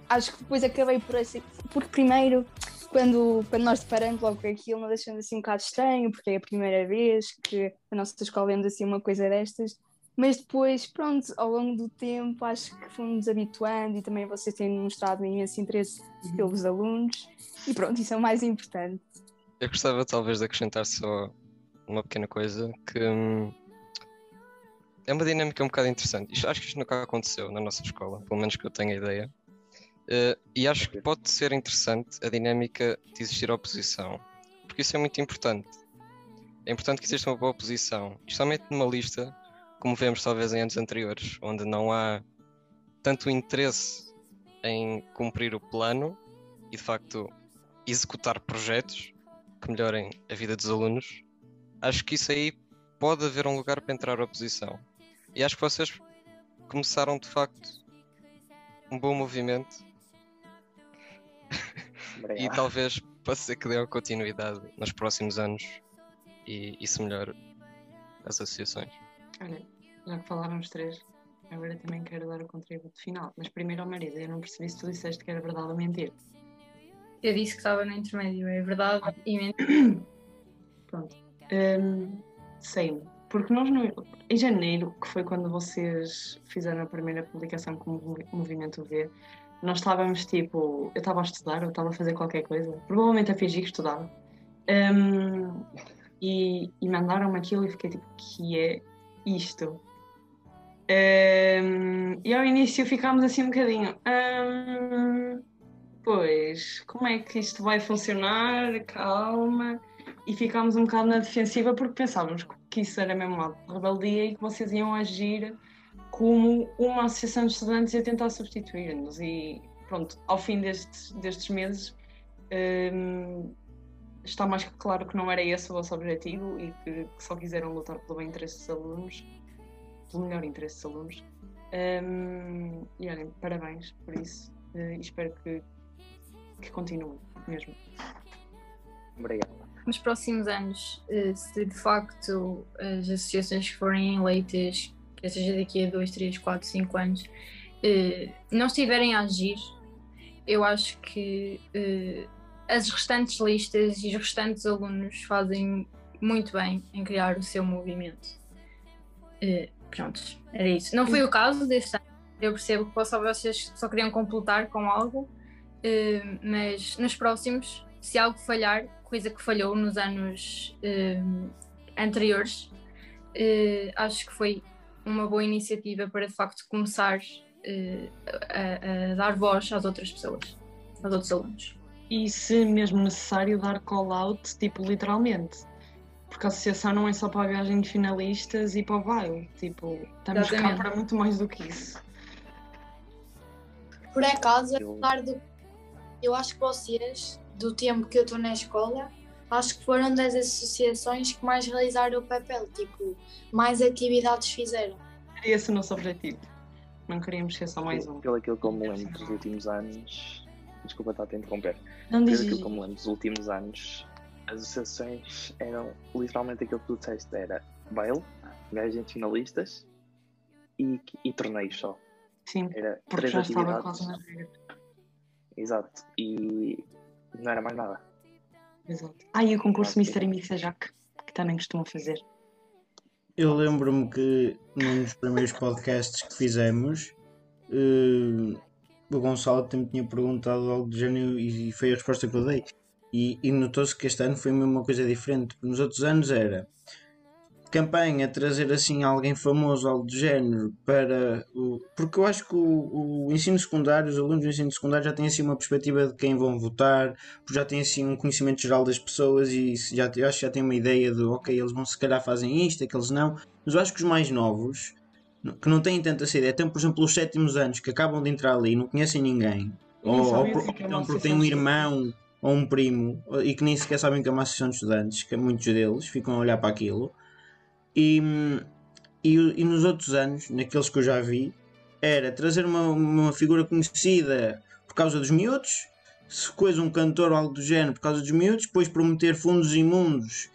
acho que depois acabei por assim, porque primeiro, quando, quando nós deparamos logo com aquilo, não deixando assim um bocado estranho, porque é a primeira vez que a nossa escola vemos assim uma coisa destas, mas depois, pronto, ao longo do tempo, acho que fomos habituando e também vocês têm mostrado imenso interesse uhum. pelos alunos, e pronto, isso é o mais importante. Eu gostava talvez de acrescentar só uma pequena coisa que hum, é uma dinâmica um bocado interessante. Isto, acho que isto nunca aconteceu na nossa escola, pelo menos que eu tenha ideia. Uh, e acho que pode ser interessante a dinâmica de existir oposição, porque isso é muito importante. É importante que exista uma boa oposição, especialmente numa lista, como vemos talvez em anos anteriores, onde não há tanto interesse em cumprir o plano e de facto executar projetos que melhorem a vida dos alunos. Acho que isso aí pode haver um lugar para entrar a oposição. E acho que vocês começaram de facto um bom movimento. e talvez possa ser que dê continuidade nos próximos anos e isso melhore as associações. Olha, já que falaram os três, agora também quero dar o contributo final. Mas primeiro ao marido, eu não percebi se tu disseste que era verdade ou mentira. Eu disse que estava no intermédio, é verdade e mentira. Pronto. Um, Sei-me porque nós, no, em janeiro, que foi quando vocês fizeram a primeira publicação com o Movimento V, nós estávamos tipo. Eu estava a estudar, eu estava a fazer qualquer coisa, provavelmente a fingir que estudava. Um, e, e mandaram-me aquilo e fiquei tipo: que é isto? Um, e ao início ficámos assim um bocadinho. Um, pois, como é que isto vai funcionar? Calma. E ficámos um bocado na defensiva porque pensávamos que isso era mesmo uma rebeldia e que vocês iam agir como uma associação de estudantes a tentar substituir-nos. E pronto, ao fim destes, destes meses um, está mais que claro que não era esse o vosso objetivo e que, que só quiseram lutar pelo bem interesse dos alunos, pelo melhor interesse dos alunos. Um, e olhem, parabéns por isso uh, e espero que, que continue mesmo. Obrigado. nos próximos anos, eh, se de facto as associações que forem eleitas, que seja daqui a 2, 3, 4, 5 anos, eh, não estiverem a agir, eu acho que as restantes listas e os restantes alunos fazem muito bem em criar o seu movimento. Pronto, era isso. Não foi o caso deste ano, eu percebo que vocês só queriam completar com algo, mas nos próximos, se algo falhar, coisa que falhou nos anos uh, anteriores, uh, acho que foi uma boa iniciativa para de facto começar a, a, dar voz às outras pessoas, aos outros alunos. E se mesmo necessário dar call-out, tipo literalmente. Porque a associação não é só para a viagem de finalistas e para o baile. Tipo, estamos Exatamente. cá para muito mais do que isso. Por acaso, apesar do. Eu acho que vocês do tempo que eu estou na escola, acho que foram das associações que mais realizaram o papel, tipo, mais atividades fizeram. Era esse o nosso objetivo. Não queríamos ser só mais um. Pelo aquilo que eu me lembro dos últimos anos. Desculpa estar a interromper. Não Pelo aquilo que eu me lembro dos últimos anos, as associações eram literalmente aquilo que tu disseste: era baile, gajos finalistas e, e torneios só. Sim, era porque três já estava quase nas regras. Exato. E não era mais nada. Exato. Ah, e o concurso Mister e Missa Jack, que também costumam fazer. Eu lembro-me que num dos primeiros podcasts que fizemos, uh, o Gonçalo também tinha perguntado algo do género e foi a resposta que eu dei. E, e notou-se que este ano foi mesmo uma coisa diferente. Nos outros anos era campanha trazer assim alguém famoso, algo do género, para o. Porque eu acho que o, o, ensino secundário, os alunos do ensino secundário já têm assim uma perspectiva de quem vão votar, já têm assim um conhecimento geral das pessoas e já, eu acho que já têm uma ideia de ok, eles vão se calhar fazem isto, aqueles não. Mas eu acho que os mais novos, que não têm tanta essa ideia, têm por exemplo os sétimos anos que acabam de entrar ali e não conhecem ninguém, ou, ou, por, então, porque têm um irmão ou um primo e que nem sequer sabem que é uma associação de estudantes, que muitos deles ficam a olhar para aquilo e, e, e, nos outros anos, naqueles que eu já vi, era trazer uma, uma figura conhecida por causa dos miúdos, se coisa um cantor ou algo do género por causa dos miúdos, depois prometer fundos imundos,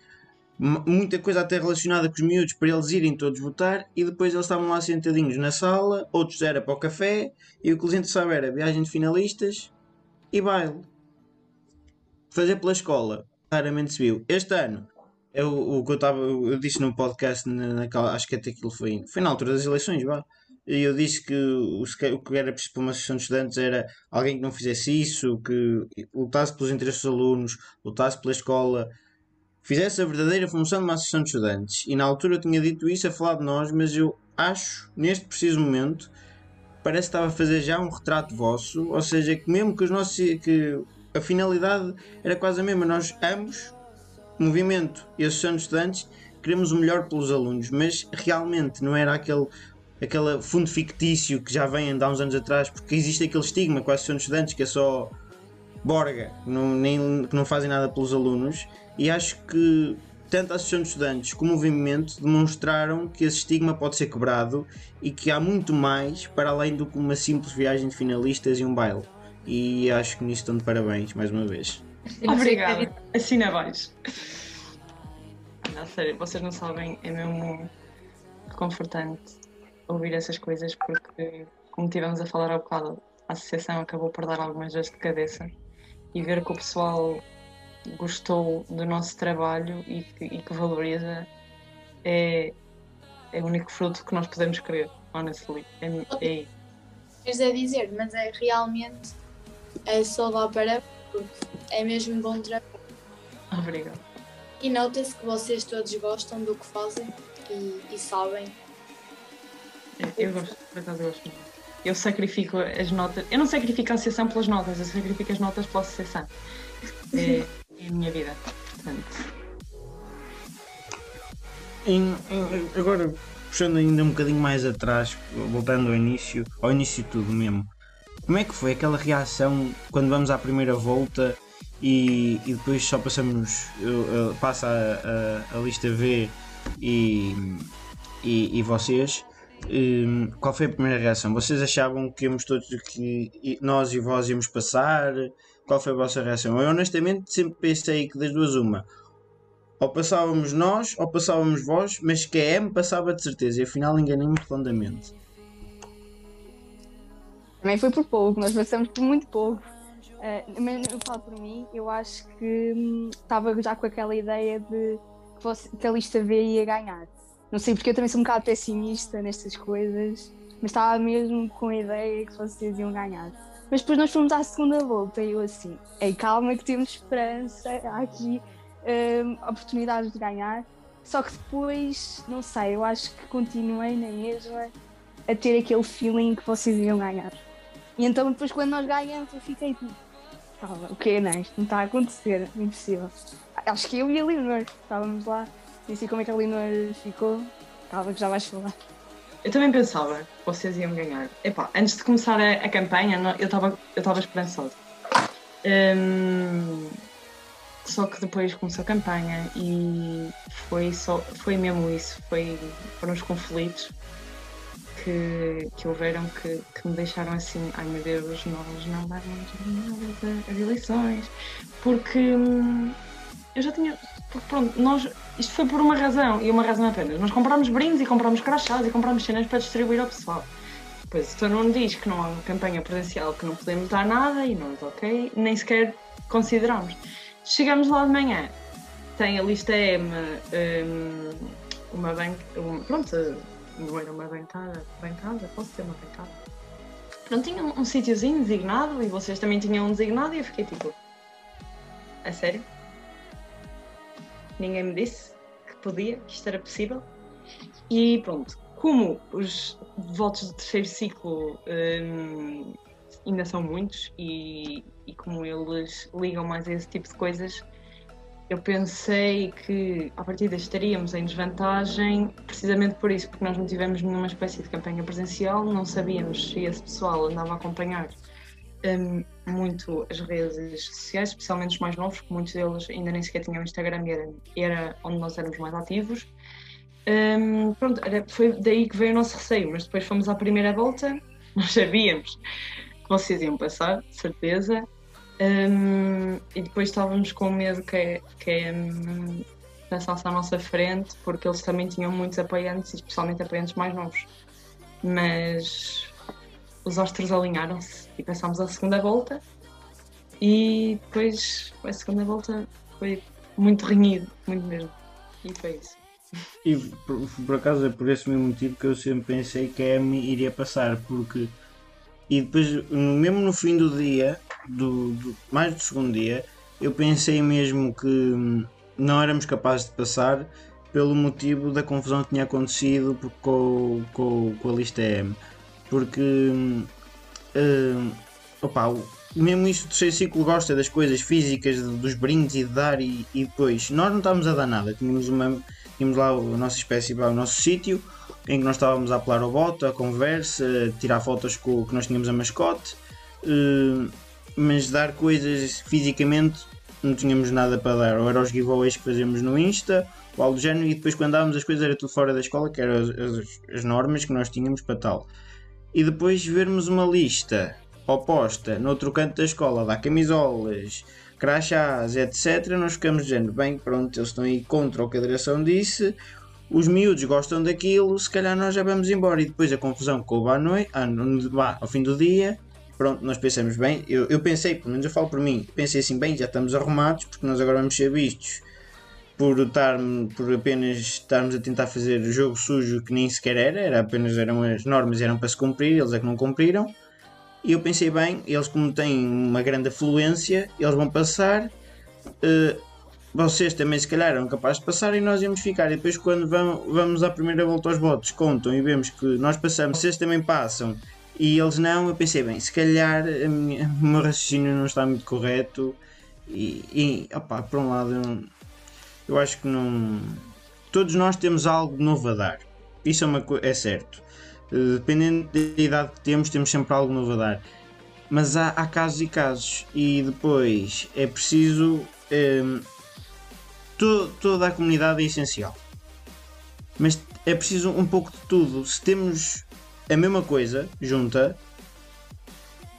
muita coisa até relacionada com os miúdos para eles irem todos votar, e depois eles estavam lá sentadinhos na sala, outros era para o café, e o que eles interessavam era viagem de finalistas e baile. Fazer pela escola, claramente se viu. Este ano eu, o que eu estava, eu disse no podcast, naquela, acho que até aquilo foi, foi na altura das eleições, vá. E eu disse que o, o que era preciso para uma associação de estudantes era alguém que não fizesse isso, que lutasse pelos interesses dos alunos, lutasse pela escola, fizesse a verdadeira função de uma associação de estudantes. E na altura eu tinha dito isso a falar de nós, mas eu acho, neste preciso momento, parece que estava a fazer já um retrato vosso, ou seja, que mesmo que os nossos que a finalidade era quase a mesma, nós ambos movimento e associação de estudantes queremos o melhor pelos alunos, mas realmente não era aquele, aquele fundo fictício que já vem há uns anos atrás, porque existe aquele estigma com a associação de estudantes que é só borga, não, nem, que não fazem nada pelos alunos, e acho que tanto a Associação de Estudantes como o movimento demonstraram que esse estigma pode ser quebrado e que há muito mais para além do que uma simples viagem de finalistas e um baile. E acho que nisso estão de parabéns mais uma vez. Obrigada. Assina abaixo. Não, sério, vocês não sabem, é mesmo confortante ouvir essas coisas porque, como tivemos a falar há bocado, a associação acabou por dar algumas vezes de cabeça e ver que o pessoal gostou do nosso trabalho e que, e que valoriza é, é o único fruto que nós podemos querer, honestly. É, é... a dizer, mas é realmente é só dar para porque é mesmo bom trabalho. Obrigada. E nota-se que vocês todos gostam do que fazem e, e sabem. Eu gosto, por acaso eu gosto Eu sacrifico as notas. Eu não sacrifico a associação pelas notas, eu sacrifico as notas pela associação. É, é a minha vida. Portanto. Em, em, agora, puxando ainda um bocadinho mais atrás, voltando ao início, ao início de tudo mesmo. Como é que foi aquela reação quando vamos à primeira volta e, e depois só passamos, passa a, a, a, lista V e, e, e vocês hum, qual foi a primeira reação? Vocês achavam que íamos todos que nós e vós íamos passar? Qual foi a vossa reação? Eu honestamente sempre pensei que das duas uma. Ou passávamos nós, ou passávamos vós, mas que a M passava de certeza e afinal enganei-me redondamente. Também foi por pouco, nós passamos por muito pouco. Eh, mas eu falo por mim, eu acho que hum, estava já com aquela ideia de que, você- que a lista V ia ganhar. Não sei porque eu também sou um bocado pessimista nestas coisas, mas estava mesmo com a ideia que vocês iam ganhar. Mas depois nós fomos à segunda volta e eu assim, ei, calma que temos esperança, há aqui hum, oportunidades de ganhar. Só que depois, não sei, eu acho que continuei na mesma a ter aquele feeling que vocês iam ganhar. E então depois quando nós ganhamos eu fiquei tipo, o que é isto? Não está a acontecer, impossível. Acho que eu e a Leonor estávamos lá, e assim como é que a Leonor ficou, calma que já vais falar. Eu também pensava que vocês iam ganhar. Epá, antes de começar a, a campanha, não- eu estava eu esperançosa. Hum, só que depois começou a campanha e foi, só, foi mesmo isso. Foi, foram os conflitos que, que houveram que, que me deixaram assim, ai meu Deus, nós não vamos nada as eleições. Porque hum, eu já tinha. Porque pronto, nós, isto foi por uma razão, e uma razão apenas. Nós comprámos brindes e comprámos crachás e comprámos cenas para distribuir ao pessoal. Pois o não diz que não há uma campanha presencial, que não podemos dar nada, e nós, ok, nem sequer consideramos. Chegamos lá de manhã, tem a lista M, hum, uma banca, um, pronto, não era uma bancada, bancada, posso ter uma bancada? Não tinha um, um sítiozinho designado e vocês também tinham um designado e eu fiquei tipo, a sério? Ninguém me disse que podia, que isto era possível. E pronto, como os votos de terceiro ciclo hum, ainda são muitos e, e como eles ligam mais a esse tipo de coisas, eu pensei que a partir daí estaríamos em desvantagem, precisamente por isso, porque nós não tivemos nenhuma espécie de campanha presencial, não sabíamos se esse pessoal andava a acompanhar hum, muito as redes sociais, especialmente os mais novos, que muitos deles ainda nem sequer tinham Instagram e era, era onde nós éramos mais ativos. Hum, pronto, era- foi daí que veio o nosso receio, mas depois fomos à primeira volta, nós sabíamos que vocês iam passar, certeza, Hum, e depois estávamos com medo que, que hum, passasse à nossa frente, porque eles também tinham muitos apoiantes, especialmente apoiantes mais novos. Mas os astros alinharam-se e passámos à segunda volta, e depois a segunda volta foi muito renhido, muito mesmo. E foi isso. E por, por acaso é por esse mesmo motivo que eu sempre pensei que a M iria passar, porque e depois mesmo no fim do dia, do, do- mais do segundo dia, eu pensei mesmo que hum, não éramos capazes de passar pelo motivo da confusão que tinha acontecido com, com, com a lista M. Porque hum, opa, mesmo isto do terceiro ciclo gosta das coisas físicas, dos brindes e de dar e, e depois nós não estávamos a dar nada, tínhamos uma tínhamos lá a nossa espécie, o nosso sítio, em que nós estávamos a apelar ao voto, a conversa, a tirar fotos com que nós tínhamos a mascote, eh, mas dar coisas fisicamente não tínhamos nada para dar, ou eram os giveaways que fazíamos no Insta, ou algo do género, e depois quando dávamos as coisas era tudo fora da escola, que eram as, as- as normas que nós tínhamos para tal. E depois vermos uma lista oposta no outro canto da escola, dá camisolas, crachás, etc. Nós ficamos dizendo, bem, pronto, eles estão aí contra o que a direção disse, os miúdos gostam daquilo, se calhar nós já vamos embora. E depois a confusão que houve à noite, no- vá, ao fim do dia, pronto, nós pensamos bem, eu, eu pensei, pelo menos eu falo por mim, pensei assim, bem, já estamos arrumados, porque nós agora vamos ser vistos por, estar, por apenas estarmos a tentar fazer jogo sujo que nem sequer era, era apenas eram as normas eram para se cumprir, eles é que não cumpriram. E eu pensei bem, eles como têm uma grande afluência, eles vão passar. eh, vocês também se calhar eram capazes de passar e nós íamos ficar. E depois quando vamos, vamos à primeira volta aos votos, contam e vemos que nós passamos, vocês também passam e eles não, eu pensei bem, se calhar o meu raciocínio não está muito correto e, e opá, por um lado eu, eu acho que não. Todos nós temos algo novo a dar. Isso é, uma, é certo. Eh, Dependendo da idade que temos, temos sempre algo novo a dar. Mas há, há casos e casos. E depois é preciso. ehm, to- toda a comunidade é essencial. mas é preciso um pouco de tudo. Se temos a mesma coisa junta,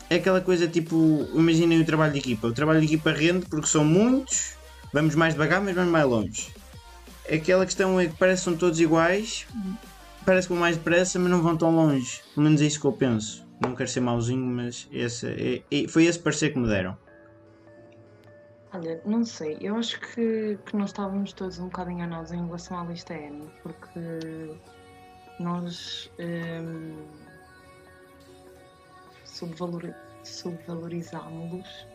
é aquela coisa tipo, imaginem o trabalho de equipa. O trabalho de equipa rende porque são muitos, vamos mais devagar, mas vamos mais longe. Aquela questão é que parece que são todos iguais, parece que vão mais depressa, mas não vão tão longe. Pelo menos é isso que eu penso. Não quero ser mauzinho, mas esse, é, é, foi esse parecer que me deram. Olha, não sei, eu acho que, que nós estávamos todos um bocado enganados em relação à lista N, porque nós hum, subvalor, subvalorizámos-los.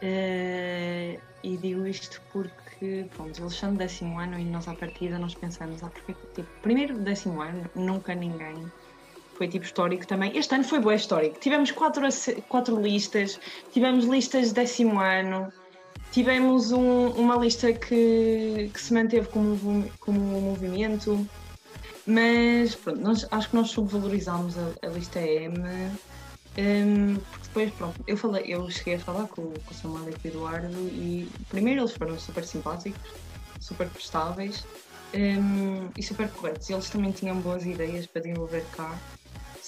Uh, e digo isto porque, pronto, eles são décimo ano e nós à partida nós pensamos, ah, porque, tipo, primeiro décimo ano, nunca ninguém foi tipo histórico também. Este ano foi bom histórico. Tivemos quatro, quatro listas, tivemos listas de décimo ano, tivemos um, uma lista que, que se manteve como, como movimento, mas pronto, nós, acho que nós subvalorizámos a, a lista M. Um, depois, pronto, eu, falei, eu cheguei a falar com, com o Samuel e com o Eduardo e primeiro eles foram super simpáticos, super prestáveis um, e super corretos. Eles também tinham boas ideias para desenvolver cá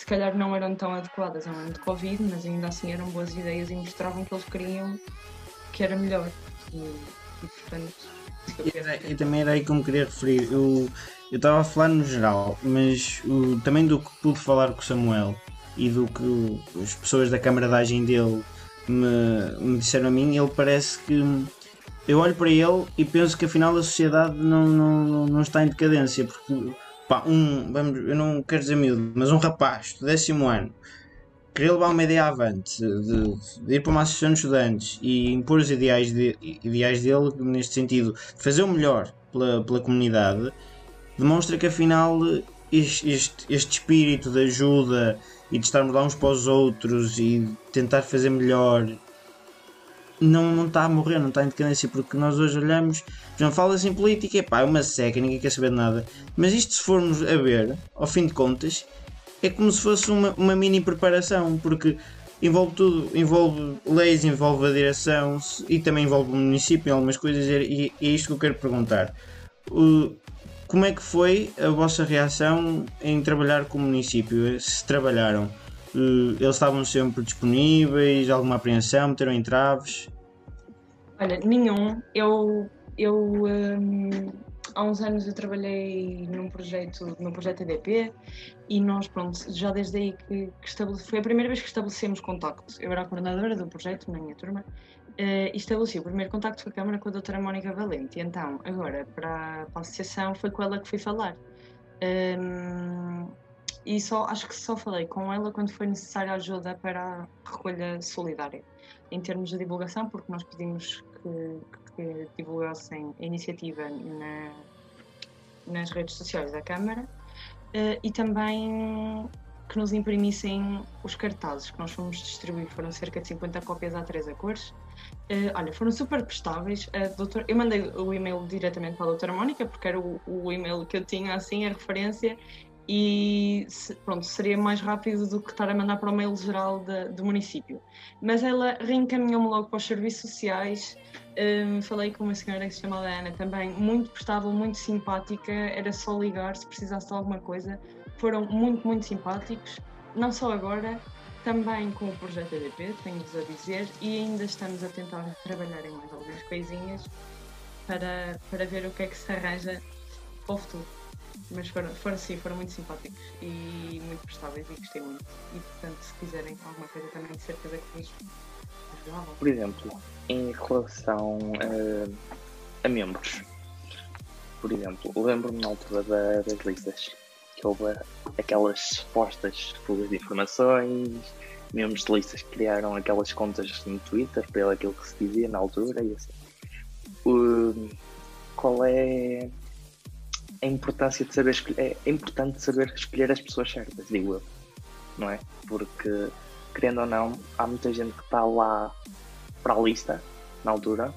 se calhar não eram tão adequadas ao ano de Covid, mas ainda assim eram boas ideias e mostravam que eles queriam que era melhor. E, e portanto. E, era, e também era aí que eu me queria referir. Eu estava a falar no geral, mas o, também do que pude falar com o Samuel e do que as pessoas da camaradagem dele me, me disseram a mim, ele parece que eu olho para ele e penso que afinal a sociedade não, não, não está em decadência, porque pá, um, vamos, eu não quero dizer miúdo, mas um rapaz do décimo ano querer levar uma ideia avante, de, de, ir para uma associação de estudantes e impor os ideais, de, ideais dele, neste sentido, fazer o melhor pela, pela comunidade, demonstra que afinal este, este, este espírito de ajuda e de estarmos lá uns para os outros e tentar fazer melhor não, não está a morrer, não está em decadência, porque nós hoje olhamos, já fala-se em política, é pá, é uma seca, ninguém quer saber de nada. Mas isto, se formos a ver, ao fim de contas, é como se fosse uma, uma mini preparação, porque envolve tudo, envolve leis, envolve a direção e também envolve o município em algumas coisas, e, e é isto que eu quero perguntar. O, como é que foi a vossa reação em trabalhar com o município? Se trabalharam? Uh, eles estavam sempre disponíveis? Alguma apreensão? Meteram entraves? Olha, nenhum. Eu, eu um, há uns anos eu trabalhei num projeto, num projeto EDP e nós, pronto, já desde aí que, que foi a primeira vez que estabelecemos contacto. Eu era a coordenadora do projeto na minha turma uh, estabeleci o primeiro contacto com a Câmara com a doutora Mónica Valente. E então, agora, para, para a associação, foi com ela que fui falar. Um, e só acho que só falei com ela quando foi necessária ajuda para a recolha solidária em termos de divulgação, porque nós pedimos que, que divulgassem a iniciativa na, nas redes sociais da Câmara uh, e também que nos imprimissem os cartazes que nós fomos distribuir, foram cerca de 50 cópias a três cores. Uh, olha, foram super prestáveis. A doutora, eu mandei o e-mail diretamente para a doutora Mónica, porque era o, o e-mail que eu tinha assim, a referência, e pronto, seria mais rápido do que estar a mandar para o mail geral de, do município. Mas ela reencaminhou-me logo para os serviços sociais. Um, falei com uma senhora que se chama Ana também, muito prestável, muito simpática. Era só ligar se precisasse de alguma coisa. Foram muito, muito simpáticos. Não só agora, também com o projeto EDP, tenho-vos a dizer, e ainda estamos a tentar trabalhar em mais algumas coisinhas para, para ver o que é que se arranja para o futuro mas foram, foram sim, foram muito simpáticos e muito prestáveis e gostei muito. E portanto, se quiserem alguma coisa também, de certeza que vos ajudavam. Por exemplo, em relação uh, a membros, por exemplo, lembro-me na altura da, das listas que houve aquelas supostas fugas de informações, membros de listas criaram aquelas contas no Twitter para aquilo que se dizia na altura e assim. Qual é a importância de saber escolher, é importante saber escolher as pessoas certas, digo eu, não é? Porque, querendo ou não, há muita gente que está lá para a lista, na altura,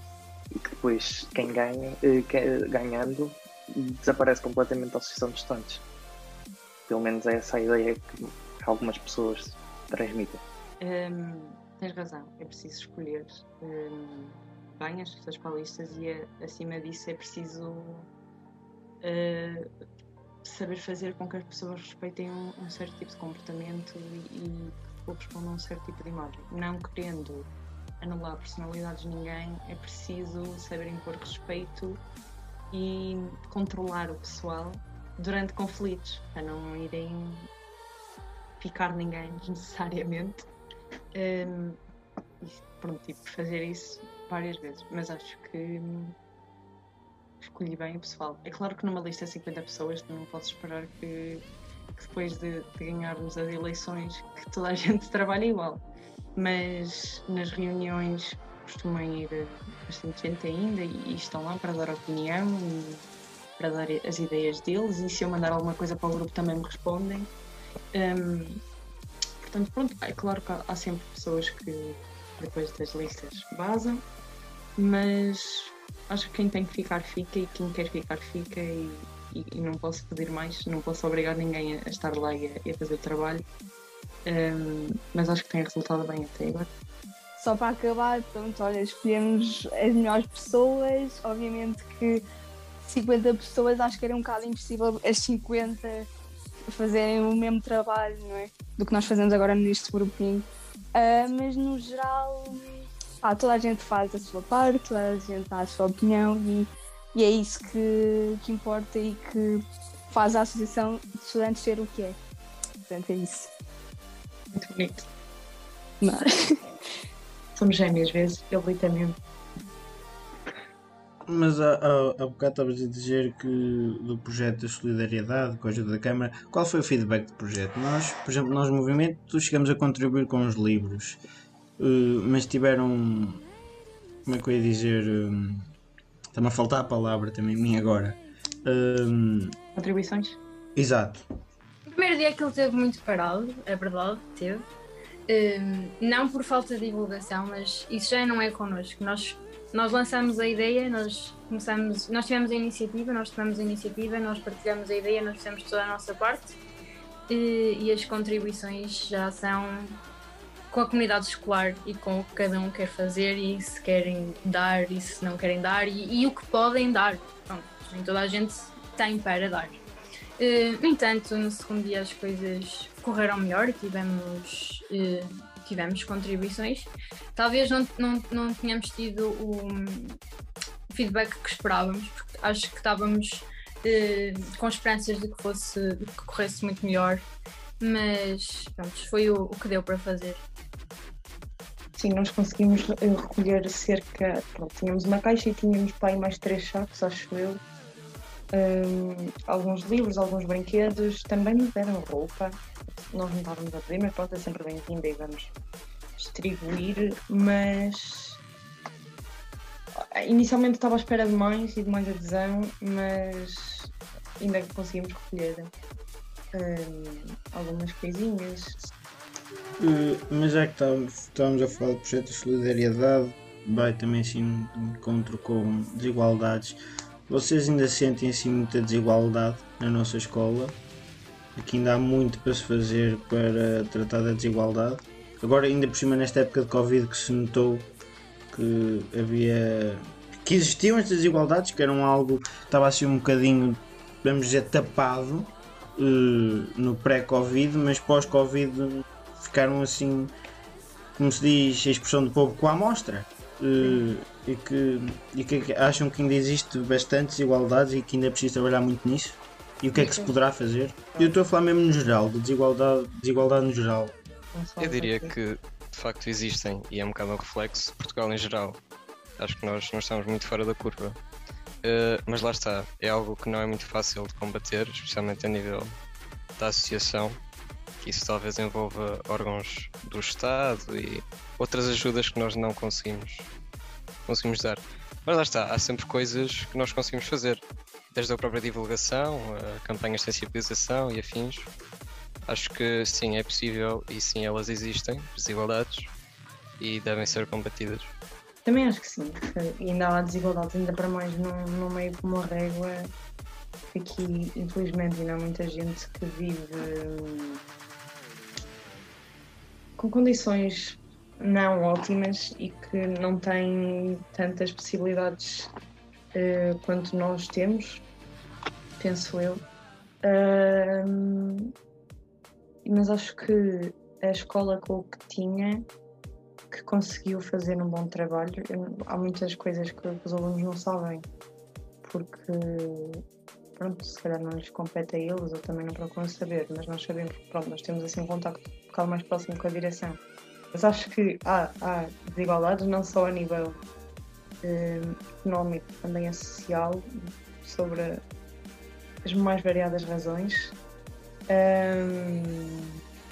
e que depois quem ganha, eh, ganhando, desaparece completamente da associação de estudantes. Pelo menos é essa a ideia que algumas pessoas transmitem. Hum, tens razão, é preciso escolher hum, bem as pessoas para listas e acima disso é preciso uh, saber fazer com que as pessoas respeitem um, um certo tipo de comportamento e, e correspondam a um certo tipo de imagem. Não querendo anular personalidades de ninguém, é preciso saber impor respeito e controlar o pessoal durante conflitos, para não irem picar ninguém desnecessariamente. Um, e pronto, tipo, fazer isso várias vezes, mas acho que escolhi bem o pessoal. É claro que numa lista de 50 pessoas não posso esperar que, que depois de, de, ganharmos as eleições que toda a gente trabalhe igual. Mas nas reuniões costumam ir bastante gente ainda e, e estão lá para dar opinião e para dar as ideias deles e se eu mandar alguma coisa para o grupo também me respondem. Um, portanto, pronto, é claro que há, sempre pessoas que depois das listas vazam, mas acho que quem tem que ficar fica e quem quer ficar fica e, e, e não posso pedir mais, não posso obrigar ninguém a estar lá e a, e a fazer o trabalho. Um, mas acho que tem resultado bem até agora. Só para acabar, pronto, olha, escolhemos as melhores pessoas, obviamente que 50 pessoas acho que era um bocado impossível as 50 fazerem o mesmo trabalho, não é? Do que nós fazemos agora neste grupinho. Uh, mas no geral ah, toda a gente faz a sua parte, toda a gente dá a sua opinião e, e é isso que, que importa e que faz a Associação de Estudantes ser o que é. Portanto, é isso. Muito bonito. Mas... Somos gêmeas, vezes, ele também. Mas há, há, há bocado estavas a dizer que do projeto da solidariedade, com a ajuda da Câmara, qual foi o feedback do projeto? Nós, por exemplo, nós movimento chegamos a contribuir com os livros. Uh, mas tiveram. Como é que eu ia dizer? Um, Está-me a faltar a palavra também, mim agora. Um, Contribuições? Exato. O primeiro dia que ele teve muito parado, é verdade, teve. Um, não por falta de divulgação, mas isso já não é connosco. Nós, nós lançamos a ideia, nós começamos, nós tivemos a iniciativa, nós tomamos a iniciativa, nós partilhamos a ideia, nós fizemos toda a nossa parte e, e as contribuições já são com a comunidade escolar e com o que cada um quer fazer e se querem dar e se não querem dar e, e o que podem dar. Pronto, nem toda a gente tem para dar. Uh, no entanto, no segundo dia as coisas correram melhor e tivemos, uh, tivemos contribuições. Talvez não, não, não tenhamos tido o feedback que esperávamos, porque acho que estávamos uh, com esperanças de que, fosse, de que corresse muito melhor, mas pronto, foi o, o que deu para fazer. Sim, nós conseguimos eh, recolher cerca. Pronto, tínhamos uma caixa e tínhamos aí mais três sacos, acho eu. Um, alguns livros, alguns brinquedos, também nos deram roupa. Nós não estávamos a pedir, mas pronto, é sempre bem-vinda e vamos distribuir. Mas inicialmente estava à espera de mais e de mais adesão, mas ainda conseguimos recolher um, algumas coisinhas. Uh, mas já que estávamos a falar do projeto de solidariedade, vai também assim encontro com desigualdades. Vocês ainda sentem assim muita desigualdade na nossa escola? Aqui ainda há muito para se fazer para tratar da desigualdade. Agora ainda por cima nesta época de Covid que se notou que havia que existiam estas desigualdades, que eram algo que estava assim um bocadinho, vamos dizer, tapado uh, no pré-Covid, mas pós-Covid ficaram assim, como se diz, a expressão do povo com a amostra. Uh, e, que, e que acham que ainda existe bastante desigualdades e que ainda é preciso trabalhar muito nisso. E o que é que se poderá fazer? Eu estou a falar mesmo no geral, de desigualdade, desigualdade no geral. Eu diria que de facto existem e é um bocado um reflexo Portugal em geral. Acho que nós, nós estamos muito fora da curva. Uh, mas lá está, é algo que não é muito fácil de combater, especialmente a nível da associação, isso talvez envolva órgãos do Estado e outras ajudas que nós não conseguimos, conseguimos dar. Mas lá está, há sempre coisas que nós conseguimos fazer, desde a própria divulgação, a campanhas de sensibilização e afins. Acho que sim, é possível e sim, elas existem, desigualdades, e devem ser combatidas. Também acho que sim, ainda há desigualdades, ainda para mais num, num meio como a régua, aqui infelizmente ainda há muita gente que vive com condições não ótimas e que não têm tantas possibilidades uh, quanto nós temos, penso eu. Ahm, mas acho que a escola com o que tinha que conseguiu fazer um bom trabalho. Eu- há muitas coisas que os alunos não sabem porque pronto, se calhar não lhes compete a eles ou também não procuram saber, mas nós sabemos que pronto, nós temos assim um contacto um bocado mais próximo com a direção. Mas acho que há, há desigualdades não só a nível eh, económico, também é social, sobre as mais variadas razões. Ahm,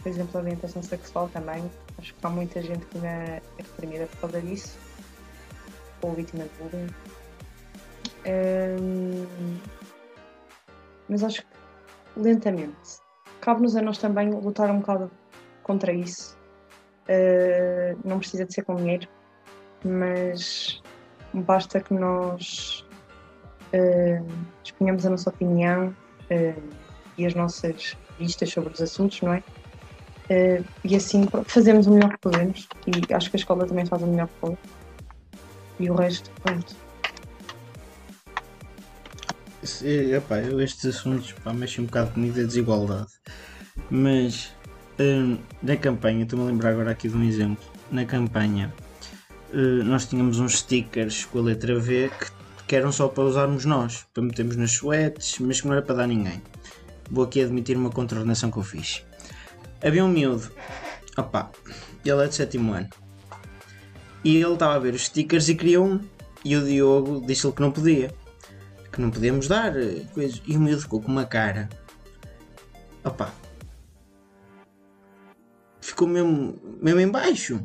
por exemplo, a orientação sexual também. Acho que há muita gente que ainda é reprimida por causa disso, ou vítima de bullying. Ahm, mas acho que lentamente. Cabe-nos a nós também lutar um bocado contra isso. Ah, não precisa de ser com dinheiro, mas basta que nós ah, exponhamos a nossa opinião ah, e as nossas vistas sobre os assuntos, não é? Ah, e assim fazemos o melhor que podemos e acho que a escola também faz o melhor que pode. E o resto, pronto. Estes assuntos mexem um bocado comigo da desigualdade. Mas hum, na campanha, estou-me a lembrar agora aqui de um exemplo. Na campanha eh, nós tínhamos uns stickers com a letra V que, que eram só para usarmos nós, para metermos nas suetes, mas que não era para dar ninguém. Vou aqui admitir uma contraordenação que eu fiz. Havia um miúdo, opá, ele é de sétimo ano. E ele estava a ver os stickers e queria um. E o Diogo disse-lhe que não podia que não podemos dar eh, coisas. E o miúdo ficou com uma cara. Opa. Ficou mesmo, mesmo em baixo.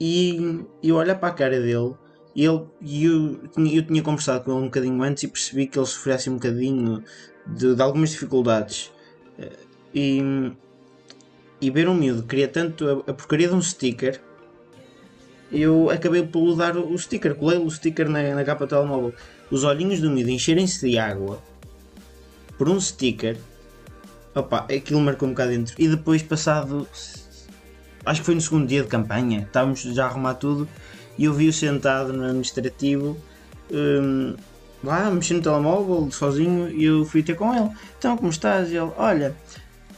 E eu olho para a cara dele e ele, eu, eu tinha conversado com ele um bocadinho antes e percebi que ele sofria assim um bocadinho de, de algumas dificuldades. Eh, E, e ver um miúdo que queria tanto a, a porcaria de um sticker eu acabei por dar o sticker, colei o sticker na, na capa do telemóvel. Os olhinhos do miúdo encherem-se de água por um sticker. Opa, aquilo marcou um bocado dentro. E depois, passado, acho que foi no segundo dia de campanha, estávamos já a arrumar tudo e eu vi-o sentado no administrativo. hum, lá, mexendo no telemóvel, sozinho, e eu fui ter com ele. Então, como estás? E ele, olha,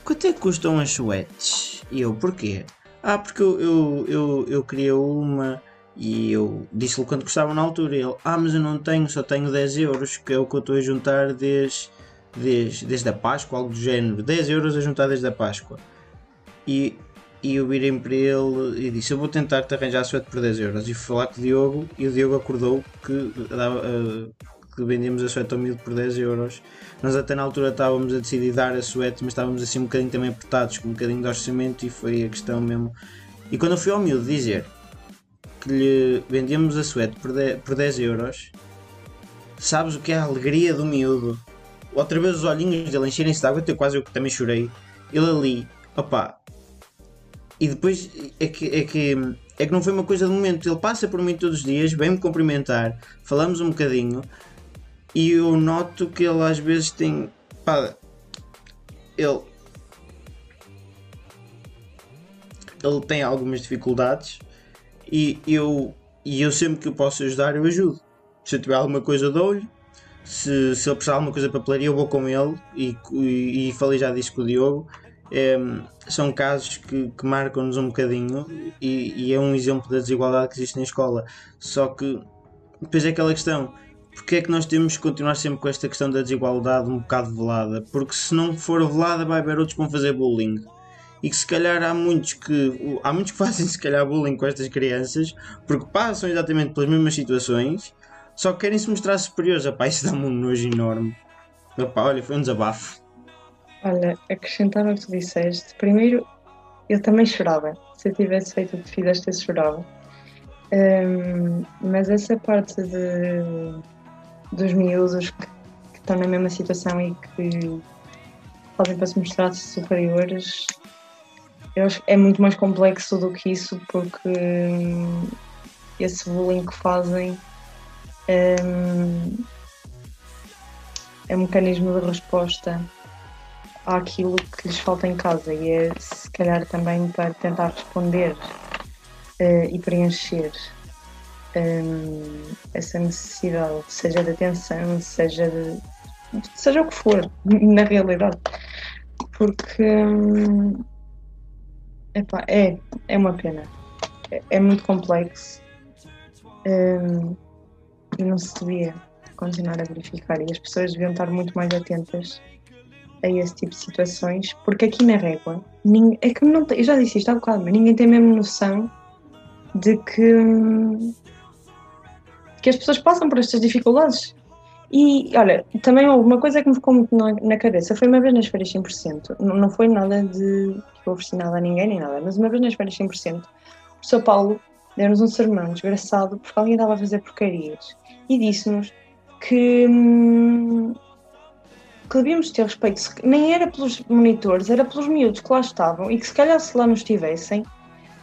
quanto é que custam as suetes? E eu, porquê? Ah, porque eu, eu, eu, eu queria uma e eu disse-lhe quanto custava na altura. E ele, ah, mas eu não tenho, só tenho 10 euros, que é o que eu estou a juntar desde, desde, desde a Páscoa, algo do género. 10 euros a juntar desde a Páscoa. E, e eu virei para ele e disse: Eu vou tentar te arranjar a suéte por 10 euros. E fui falar com o Diogo e o Diogo acordou que, dava, eh, que vendíamos a suéte ao miúdo por 10 euros. Nós até na altura estávamos a decidir dar a suéte, mas estávamos assim um bocadinho também apertados, com um bocadinho de orçamento e foi a questão mesmo. E quando eu fui ao miúdo dizer que lhe vendíamos a suéte por 10, por 10 euros, sabes o que é a alegria do miúdo? Outra vez os olhinhos dele encherem-se de água, até quase eu que também chorei. Ele ali, opá. E depois é que, é que é que não foi uma coisa de momento. Ele passa por mim todos os dias, vem-me cumprimentar, falamos um bocadinho e eu noto que ele às vezes tem. Pá, ele. Ele tem algumas dificuldades e eu, e eu sempre que o posso ajudar, eu ajudo. Se eu tiver alguma coisa, dou-lhe. Se, se ele precisar de alguma coisa para papelaria, eu vou com ele e, e, e falei já disso com o Diogo. São casos que, que marcam-nos um bocadinho e, e é um exemplo da desigualdade que existe na escola. Só que depois é aquela questão: porque é que nós temos que continuar sempre com esta questão da desigualdade um bocado velada? Porque se não for velada, vai haver outros que vão fazer bullying. E que se calhar há muitos que há muitos que fazem se calhar bullying com estas crianças porque passam exatamente pelas mesmas situações, só que querem se mostrar superiores. Epá, isso dá-me um nojo enorme. Olha, foi um desabafo. Olha, acrescentar ao que tu disseste, primeiro eu também chorava. Se eu tivesse feito o que fizeste, eu chorava. Hum, mas essa parte de, dos miúdos que, que estão na mesma situação e que fazem para se mostrar superiores, eu acho é muito mais complexo do que isso, porque hum, esse bullying que fazem hum, é um mecanismo de resposta àquilo que lhes falta em casa e é se calhar também para tentar responder eh, e preencher hum, essa necessidade, seja de atenção, seja de, seja o que for, na realidade. Porque hum, epá, é, é uma pena. É, é muito complexo. E não se devia continuar a verificar. E as pessoas deviam estar muito mais atentas a esse tipo de situações, porque aqui na régua, ninguém, é que não, eu já disse isto há bocado, mas ninguém tem mesmo noção de que, que as pessoas passam por estas dificuldades. E olha, também uma coisa que me ficou muito na, na cabeça foi uma vez nas férias 100%, não, não foi nada de que ofereci nada a ninguém nem nada, mas uma vez nas férias 100%, o São Paulo deu-nos um sermão desgraçado porque alguém estava a fazer porcarias e disse-nos que, hum, que devíamos ter respeito, nem era pelos monitores, era pelos miúdos que lá estavam e que se calhar se lá não estivessem,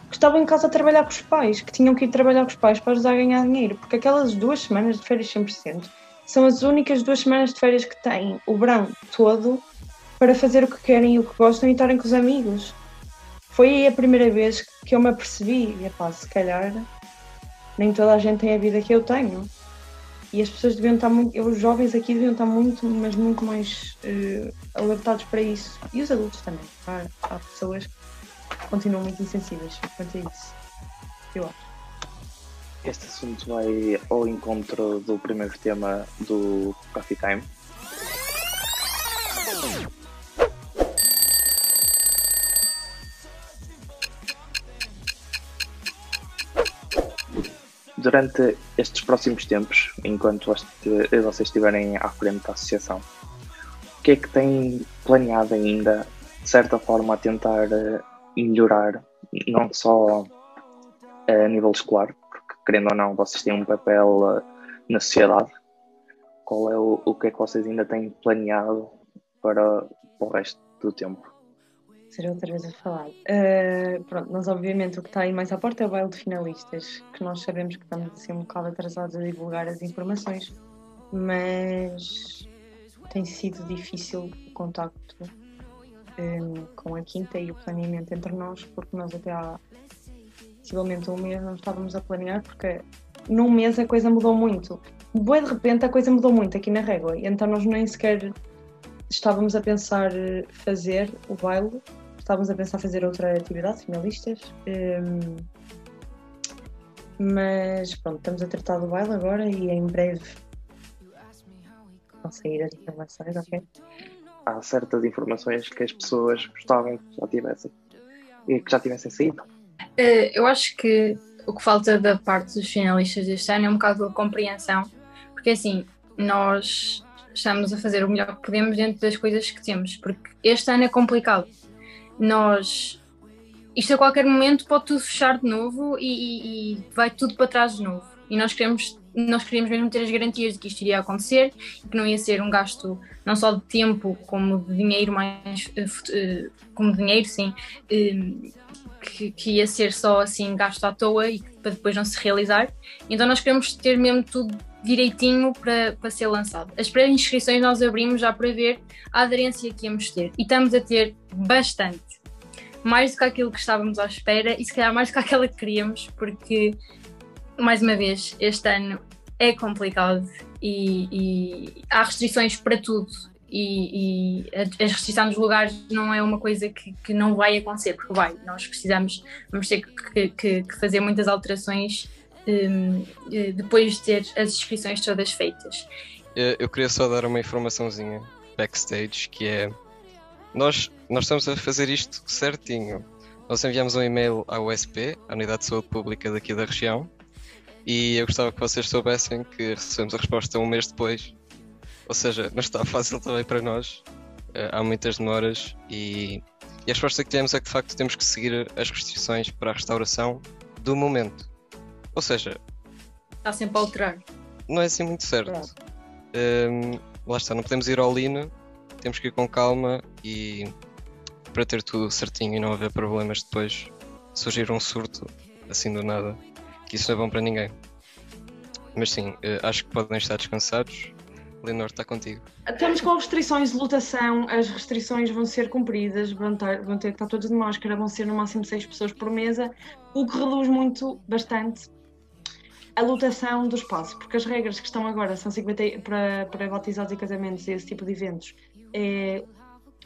que estavam em casa a trabalhar com os pais, que tinham que ir trabalhar com os pais para ajudar a ganhar dinheiro, porque aquelas duas semanas de férias 100% são as únicas duas semanas de férias que têm o verão todo para fazer o que querem e o que gostam e estarem com os amigos. Foi aí a primeira vez que eu me apercebi, e pá, se calhar nem toda a gente tem a vida que eu tenho. E as pessoas deviam estar muito, os jovens aqui deviam estar muito, mas muito mais uh, alertados para isso. E os adultos também. Há, há pessoas que continuam muito insensíveis quanto a isso. Eu acho. Este assunto vai ao encontro do primeiro tema do Coffee Time. Durante estes próximos tempos, enquanto vocês estiverem à frente da associação, o que é que têm planeado ainda, de certa forma, a tentar eh, melhorar, não só a nível escolar, querendo ou não, vocês têm um papel na sociedade. Qual é o, o que é que vocês ainda têm planeado para, para o resto do tempo? Ser outra vez a falar. Uh, pronto, nós obviamente o que está aí mais à porta é o baile de finalistas, que nós sabemos que estamos assim um bocado atrasados a divulgar as informações, mas tem sido difícil o contacto um, com a quinta e o planeamento entre nós, porque nós até há possivelmente um mês não estávamos a planear, porque num mês a coisa mudou muito. Boa de repente a coisa mudou muito aqui na régua, então nós nem sequer estávamos a pensar eh, fazer o baile, estávamos a pensar fazer outra atividade, finalistas. Um, mas pronto, estamos a tratar do baile agora e em breve vão sair as informações, ok? Há certas informações que as pessoas gostavam que já tivessem e que já tivessem saído. Uh, eu acho que o que falta da parte dos finalistas deste ano é um bocado a compreensão, porque assim, nós estamos a fazer o melhor que podemos dentro das coisas que temos, porque este ano é complicado. Nós. Isto a qualquer momento pode tudo fechar de novo e, e, e vai tudo para trás de novo. E nós queremos nós queríamos mesmo ter as garantias de que isto iria acontecer e que não ia ser um gasto não só de tempo como de dinheiro mais uh, como dinheiro sim uh, que, que, ia ser só assim gasto à toa e para depois não se realizar. Então nós queremos ter mesmo tudo direitinho para, para ser lançado. As pré-inscrições nós abrimos já para ver a aderência que íamos ter e estamos a ter bastante. Mais do que aquilo que estávamos à espera e se calhar mais do que aquela que queríamos, porque, mais uma vez, este ano é complicado e, e há restrições para tudo e, e, restrição dos lugares não é uma coisa que, que, não vai acontecer, porque vai, nós precisamos, vamos ter que, que, que fazer muitas alterações um, eh, depois de ter as inscrições todas feitas. Eu queria só dar uma informaçãozinha backstage, que é nós, nós estamos a fazer isto certinho. Nós enviamos um e-mail à USP, a Unidade de Saúde Pública daqui da região, e eu gostava que vocês soubessem que recebemos a resposta um mês depois ou seja, não está fácil também para nós. Uh, há muitas demoras e, e a resposta que temos é que de facto temos que seguir as restrições para a restauração do momento. Ou seja, está sempre a alterar. Não é assim muito certo. Ehm, lá está, não podemos ir ao lean, temos que ir com calma e para ter tudo certinho e não haver problemas depois surgir um surto assim do nada, que isso não é bom para ninguém. Mas sim, uh, acho que podem estar descansados. Leonor, está contigo. Estamos com restrições de lotação, as restrições vão ser cumpridas, vão ter, vão ter que estar todos de máscara, vão ser no máximo seis pessoas por mesa, o que reduz muito, bastante, a lotação do espaço, porque as regras que estão agora são 50 para, para batizados e casamentos e esse tipo de eventos é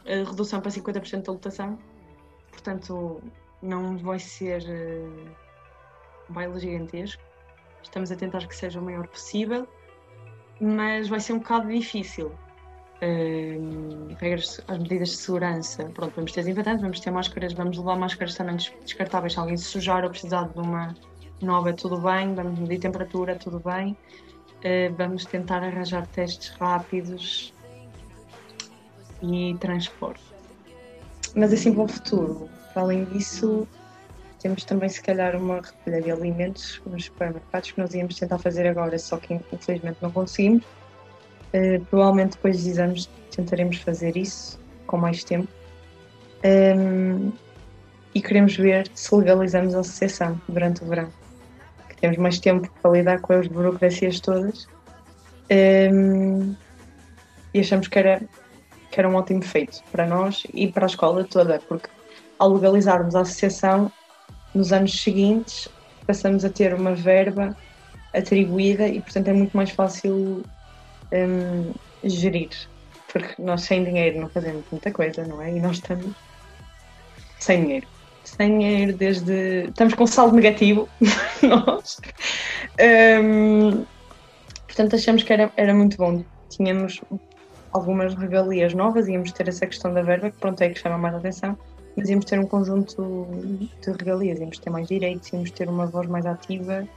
redução para 50% da lotação, portanto não vai ser um baile gigantesco. Estamos a tentar que seja o maior possível, mas vai ser um bocado difícil. Uh, regras, as medidas de segurança, pronto, vamos ter desinfetantes, vamos ter máscaras, vamos levar máscaras também descartáveis se alguém se sujar ou precisar de uma nova, tudo bem, vamos medir temperatura, tudo bem. Uh, vamos tentar arranjar testes rápidos e transporte. Mas assim para o futuro, para além disso, temos também se calhar uma recolha de alimentos nos supermercados que nós íamos tentar fazer agora, só que infelizmente não conseguimos. Uh, provavelmente depois dos exames tentaremos fazer isso com mais tempo. Um, ehm, e queremos ver se legalizamos a associação durante o verão temos mais tempo para lidar com as burocracias todas. Um, e achamos que era, que era um ótimo feito para nós e para a escola toda, porque ao legalizarmos a associação, nos anos seguintes passamos a ter uma verba atribuída e, portanto, é muito mais fácil um, gerir, porque nós sem dinheiro não fazemos muita coisa, não é? E nós estamos sem dinheiro sem dinheiro desde. Estamos com saldo negativo, nós. Um, portanto, achamos que era, era muito bom. Tínhamos algumas regalias novas, íamos ter essa questão da verba, que pronto é que chama mais atenção, mas íamos ter um conjunto de regalias, íamos ter mais direitos, íamos ter uma voz mais ativa.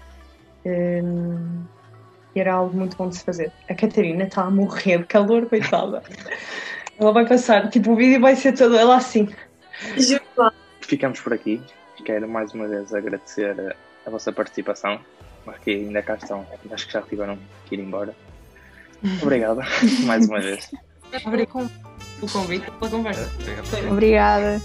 Um, e era algo muito bom de se fazer. A Catarina está a morrer de calor, coitada. Ela vai passar, tipo, o vídeo vai ser todo ela assim ficamos por aqui. Quero mais uma vez agradecer a vossa participação. Porque ainda cá estão, acho que já tiveram que ir embora. Obrigado mais uma vez. Obrigado pelo convite, pela conversa. Obrigada.